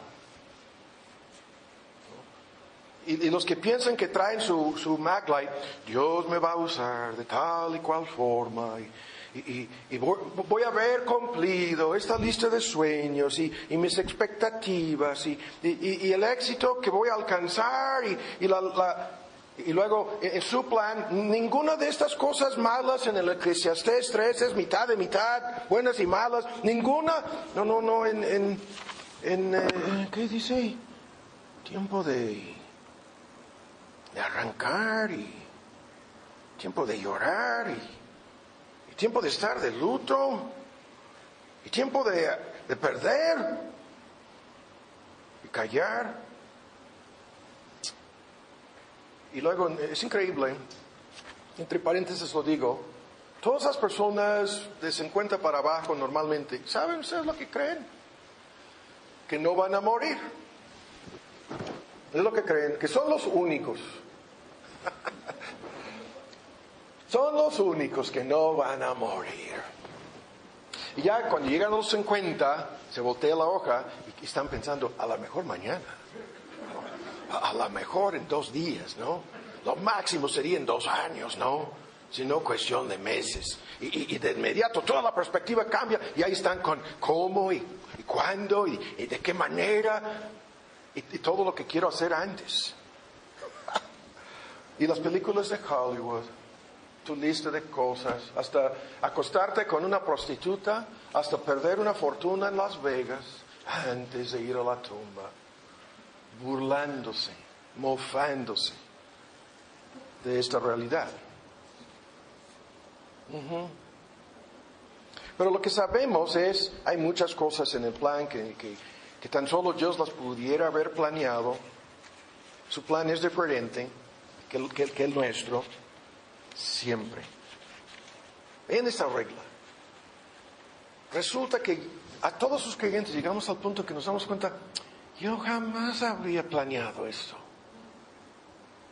Y, los que piensan que traen su, su Maglite, Dios me va a usar de tal y cual forma, y, y- y- voy, a haber cumplido esta lista de sueños y, y mis expectativas y, y- el éxito que voy a alcanzar y, y la- la, y luego, en en su plan, ninguna de estas cosas malas en el Eclesiastés 3 es mitad de mitad, buenas y malas, ninguna. No, no, no, en, en, en eh, ¿qué dice? Tiempo de, de arrancar y tiempo de llorar y, y tiempo de estar de luto y tiempo de, de perder y callar. Y luego es increíble, entre paréntesis lo digo, todas las personas de 50 para abajo normalmente, ¿saben ustedes lo que creen? Que no van a morir. Es lo que creen, que son los únicos. son los únicos que no van a morir. Y ya cuando llegan a los 50, se voltea la hoja y están pensando, a lo mejor mañana a lo mejor en dos días, ¿no? Lo máximo sería en dos años, ¿no? Si no, cuestión de meses. Y, de inmediato toda la perspectiva cambia y ahí están con cómo y, y cuándo y, de qué manera y todo lo que quiero hacer antes. y las películas de Hollywood. tu lista de cosas, hasta acostarte con una prostituta, hasta perder una fortuna en Las Vegas antes de ir a la tumba, burlándose, mofándose de esta realidad. Pero lo que sabemos es, hay muchas cosas en el plan que, que- tan solo Dios las pudiera haber planeado. Su plan es diferente que el, nuestro, siempre. En esta regla. Resulta que a todos los creyentes llegamos al punto que nos damos cuenta, yo jamás habría planeado esto.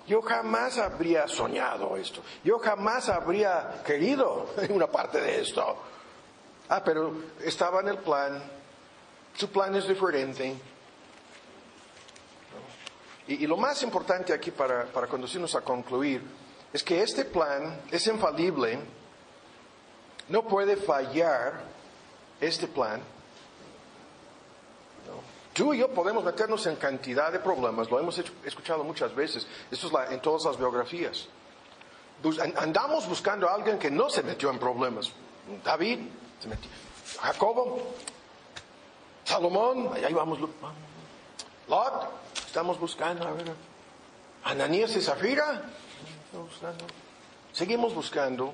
Yo jamás habría soñado esto. Yo jamás habría querido una parte de esto. Ah, pero estaba en el plan. Su plan es diferente. Y, y lo más importante aquí para, para conducirnos a concluir es que este plan es infalible. No puede fallar este plan. Tú y yo podemos meternos en cantidad de problemas, lo hemos escuchado muchas veces, esto es la- en todas las biografías. An- andamos buscando a alguien que no se metió en problemas. David se metió. Jacobo, Salomón, ahí vamos. Lot, estamos buscando, a. Ananías y Zafira. Seguimos buscando.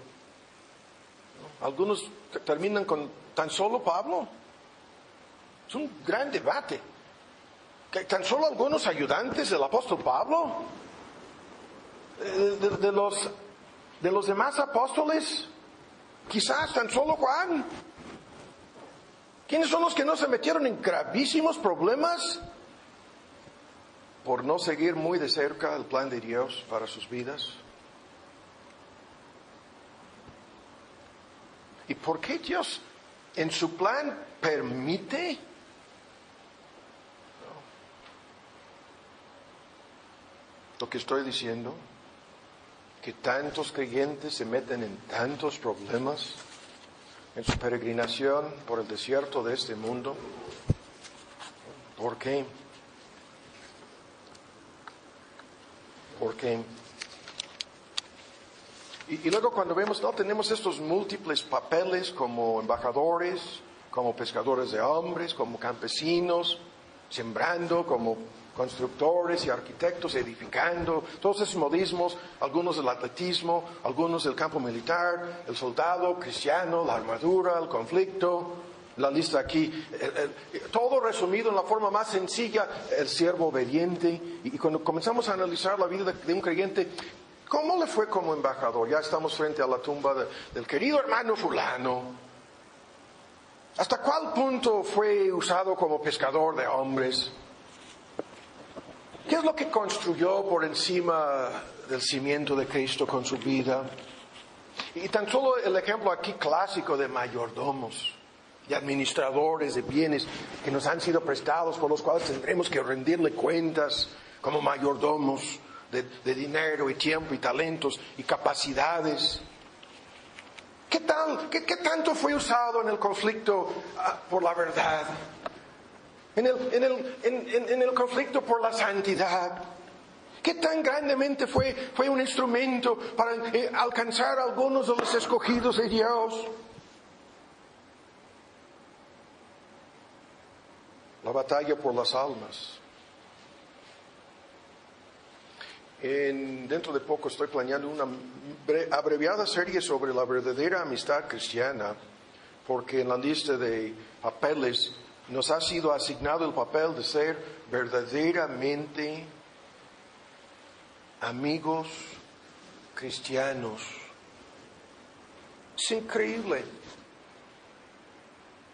¿no? Algunos te- terminan con tan solo Pablo. Es un gran debate. Tan solo algunos ayudantes del apóstol Pablo, eh, de, de los, de los demás apóstoles, quizás tan solo Juan. ¿Quiénes son los que no se metieron en gravísimos problemas por no seguir muy de cerca el plan de Dios para sus vidas? ¿Y por qué Dios en su plan permite lo que estoy diciendo? Que tantos creyentes se meten en tantos problemas en su peregrinación por el desierto de este mundo. ¿Por qué? ¿Por qué? Y, y luego cuando vemos, no, tenemos estos múltiples papeles como embajadores, como pescadores de hombres, como campesinos, sembrando, como constructores y arquitectos, edificando, todos esos modismos, algunos del atletismo, algunos del campo militar, el soldado cristiano, la armadura, el conflicto, la lista aquí, el- el- todo resumido en la forma más sencilla, el siervo obediente. Y, cuando comenzamos a analizar la vida de, un creyente, ¿cómo le fue como embajador? Ya estamos frente a la tumba de- del querido hermano fulano. ¿Hasta cuál punto fue usado como pescador de hombres? ¿Qué es lo que construyó por encima del cimiento de Cristo con su vida? Y tan solo el ejemplo aquí clásico de mayordomos, de administradores de bienes que nos han sido prestados, por los cuales tendremos que rendirle cuentas como mayordomos de, de dinero y tiempo y talentos y capacidades. ¿Qué, tal, qué, qué tanto fue usado en el conflicto ah, por la verdad? En el, en, el, en- el conflicto por la santidad. ¿Qué tan grandemente fue, fue un instrumento para eh, alcanzar a algunos de los escogidos de Dios? La batalla por las almas. En- dentro de poco estoy planeando una bre- abreviada serie sobre la verdadera amistad cristiana, porque en la lista de papeles nos ha sido asignado el papel de ser verdaderamente amigos cristianos. Es increíble.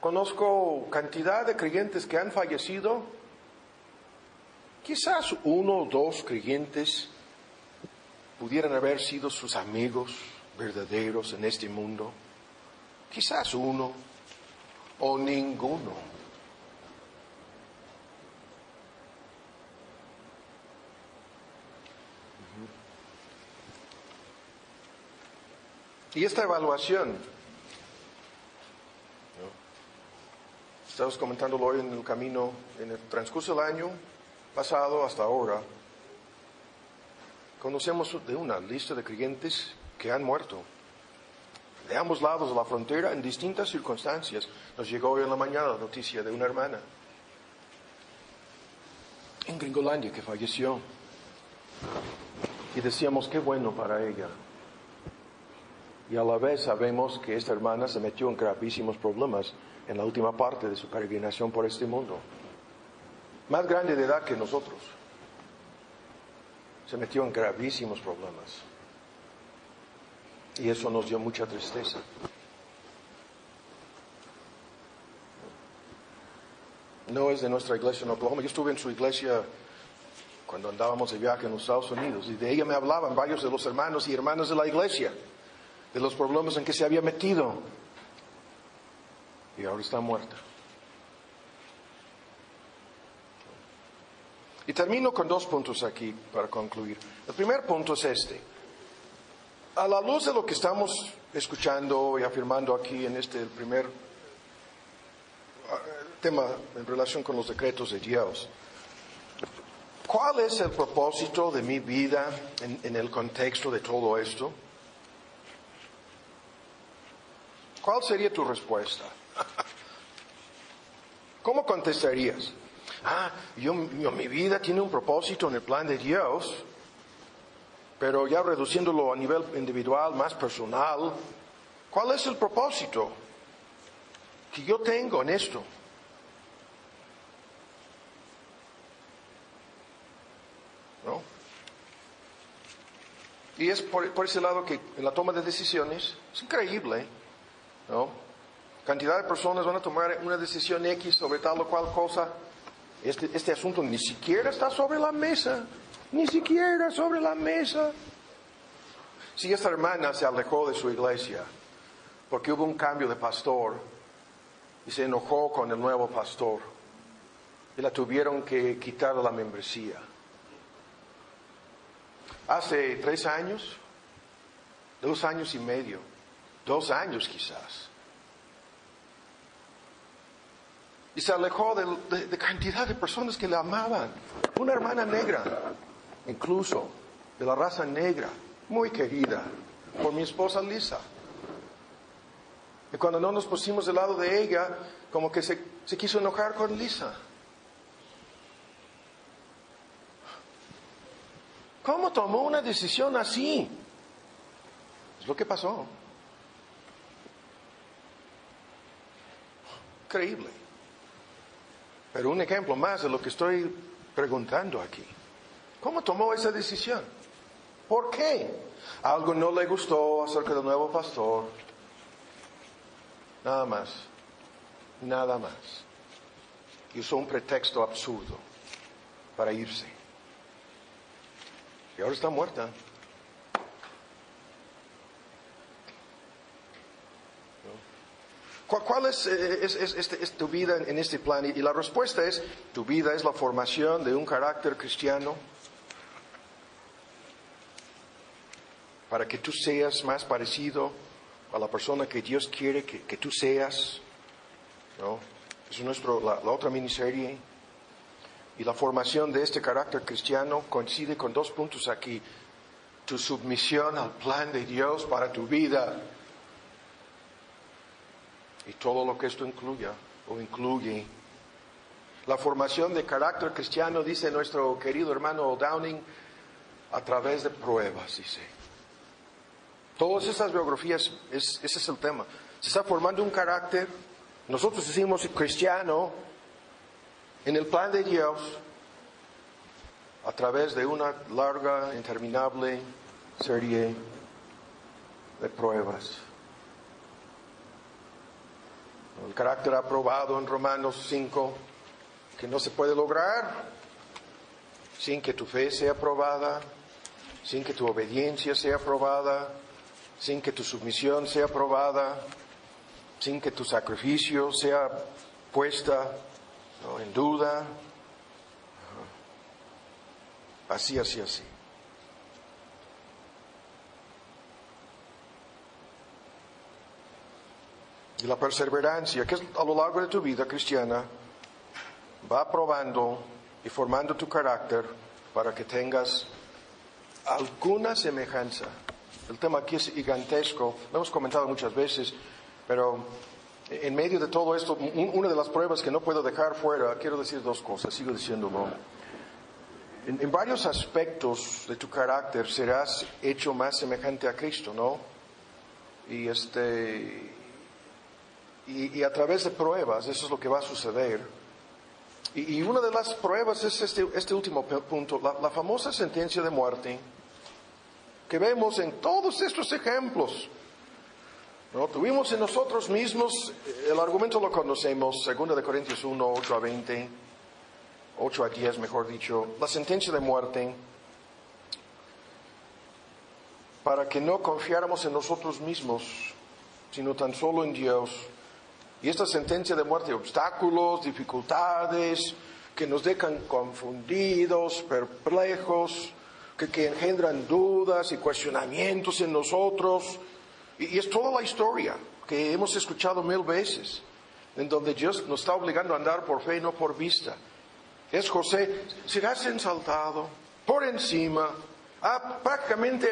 Conozco cantidad de creyentes que han fallecido, quizás uno o dos creyentes pudieran haber sido sus amigos verdaderos en este mundo, quizás uno o ninguno. Y esta evaluación, ¿no? estamos comentándolo hoy en el camino, en el transcurso del año pasado hasta ahora, conocemos de una lista de creyentes que han muerto. De ambos lados de la frontera, en distintas circunstancias. Nos llegó hoy en la mañana la noticia de una hermana en Gringolandia que falleció. Y decíamos, qué bueno para ella. Y a la vez sabemos que esta hermana se metió en gravísimos problemas en la última parte de su peregrinación por este mundo. Más grande de edad que nosotros. Se metió en gravísimos problemas. Y eso nos dio mucha tristeza. No es de nuestra iglesia en Oklahoma. Yo estuve en su iglesia cuando andábamos de viaje en los Estados Unidos y de ella me hablaban varios de los hermanos y hermanas de la iglesia, de los problemas en que se había metido. Y ahora está muerta. Y termino con dos puntos aquí para concluir. El primer punto es este. A la luz de lo que estamos escuchando y afirmando aquí en este primer ah, tema en relación con los decretos de Dios, ¿cuál es el propósito de mi vida en, en el contexto de todo esto? ¿Cuál sería tu respuesta? ¿Cómo contestarías? Ah, yo, mi vida tiene un propósito en el plan de Dios pero ya reduciéndolo a nivel individual, más personal, ¿cuál es el propósito que yo tengo en esto? ¿No? Y es por, ese lado que en la toma de decisiones es increíble, ¿no? Cantidad de personas van a tomar una decisión X sobre tal o cual cosa. Este, este asunto ni siquiera está sobre la mesa ni siquiera sobre la mesa. Si esta hermana se alejó de su iglesia porque hubo un cambio de pastor y se enojó con el nuevo pastor y la tuvieron que quitar la membresía. Hace tres años, dos años y medio, dos años quizás. Y se alejó de, cantidad de personas que le amaban. Una hermana negra incluso de la raza negra, muy querida por mi esposa Lisa. Y cuando no nos pusimos del lado de ella, como que se, se quiso enojar con Lisa. ¿Cómo tomó una decisión así? Es lo que pasó. Increíble. Pero un ejemplo más de lo que estoy preguntando aquí. ¿Cómo tomó esa decisión? ¿Por qué? Algo no le gustó acerca del nuevo pastor. Nada más. Nada más. Y usó un pretexto absurdo para irse. Y ahora está muerta. ¿Cuál es, es, es, es, tu vida en este plan? Y la respuesta es, tu vida es la formación de un carácter cristiano para que tú seas más parecido a la persona que Dios quiere que, que tú seas. ¿no? Es nuestro, la, la, otra miniserie. Y la formación de este carácter cristiano coincide con dos puntos aquí. Tu submisión al plan de Dios para tu vida. Y todo lo que esto incluya o incluye. La formación de carácter cristiano, dice nuestro querido hermano Downing, a través de pruebas, dice. Todas esas biografías, es, ese es el tema. Se está formando un carácter. Nosotros decimos cristiano en el plan de Dios a través de una larga, interminable serie de pruebas. El carácter aprobado en Romanos 5, que no se puede lograr sin que tu fe sea aprobada, sin que tu obediencia sea aprobada, sin que tu submisión sea probada, sin que tu sacrificio sea puesta en duda. Así, así, así. Y la perseverancia, que a lo largo de tu vida cristiana, va probando y formando tu carácter para que tengas alguna semejanza el tema aquí es gigantesco, lo hemos comentado muchas veces, pero en medio de todo esto, un- una de las pruebas que no puedo dejar fuera, quiero decir dos cosas, sigo diciéndolo. En, en varios aspectos de tu carácter serás hecho más semejante a Cristo, ¿no? Y este, y, y a través de pruebas, eso es lo que va a suceder. Y, y una de las pruebas es este, este último punto, la, la famosa sentencia de muerte que vemos en todos estos ejemplos. ¿no? Tuvimos en nosotros mismos, el argumento lo conocemos, 2 de Corintios 1, 8 a 20, 8 a 10 mejor dicho, la sentencia de muerte, para que no confiáramos en nosotros mismos, sino tan solo en Dios. Y esta sentencia de muerte, obstáculos, dificultades, que nos dejan confundidos, perplejos, que, que engendran dudas y cuestionamientos en nosotros. Y, es toda la historia que hemos escuchado mil veces, en donde Dios nos está obligando a andar por fe y no por vista. Es José, serás ensaltado por encima, prácticamente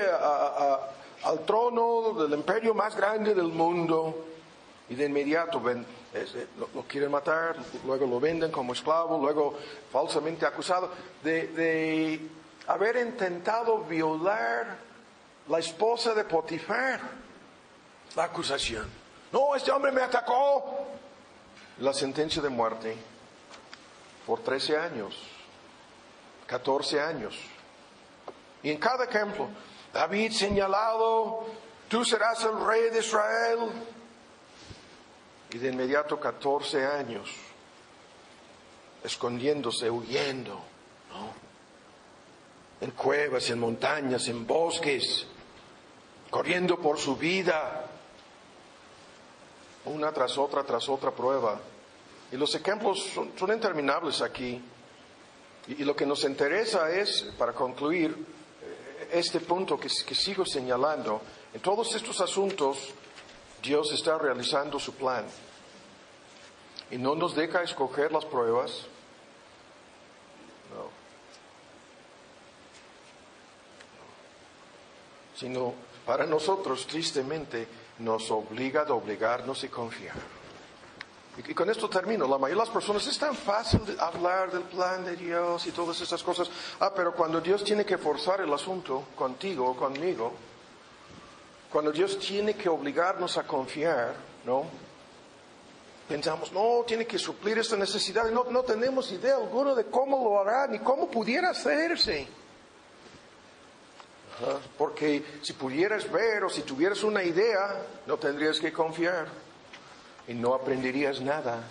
al trono del imperio más grande del mundo. Y de inmediato ven, es- eh, lo, lo quieren matar, luego lo venden como esclavo, luego falsamente acusado de, de haber intentado violar la esposa de Potifar. La acusación. No, este hombre me atacó. La sentencia de muerte por 13 años, 14 años. Y en cada ejemplo, David señalado, tú serás el rey de Israel. Y de inmediato 14 años, escondiéndose, huyendo. En cuevas, en montañas, en bosques, corriendo por su vida, una tras otra, tras otra prueba. Y los ejemplos son, son interminables aquí. Y, y lo que nos interesa es, para concluir, este punto que, que sigo señalando, en todos estos asuntos Dios está realizando su plan. Y no nos deja escoger las pruebas. No. Sino para nosotros, tristemente, nos obliga a doblegarnos y confiar. Y, con esto termino. La mayoría de las personas es tan fácil hablar del plan de Dios y todas estas cosas. Ah, pero cuando Dios tiene que forzar el asunto contigo o conmigo, cuando Dios tiene que obligarnos a confiar, ¿no? Pensamos, no, tiene que suplir esta necesidad no, no tenemos idea alguna de cómo lo hará ni cómo pudiera hacerse. Porque si pudieras ver o si tuvieras una idea, no tendrías que confiar y no aprenderías nada.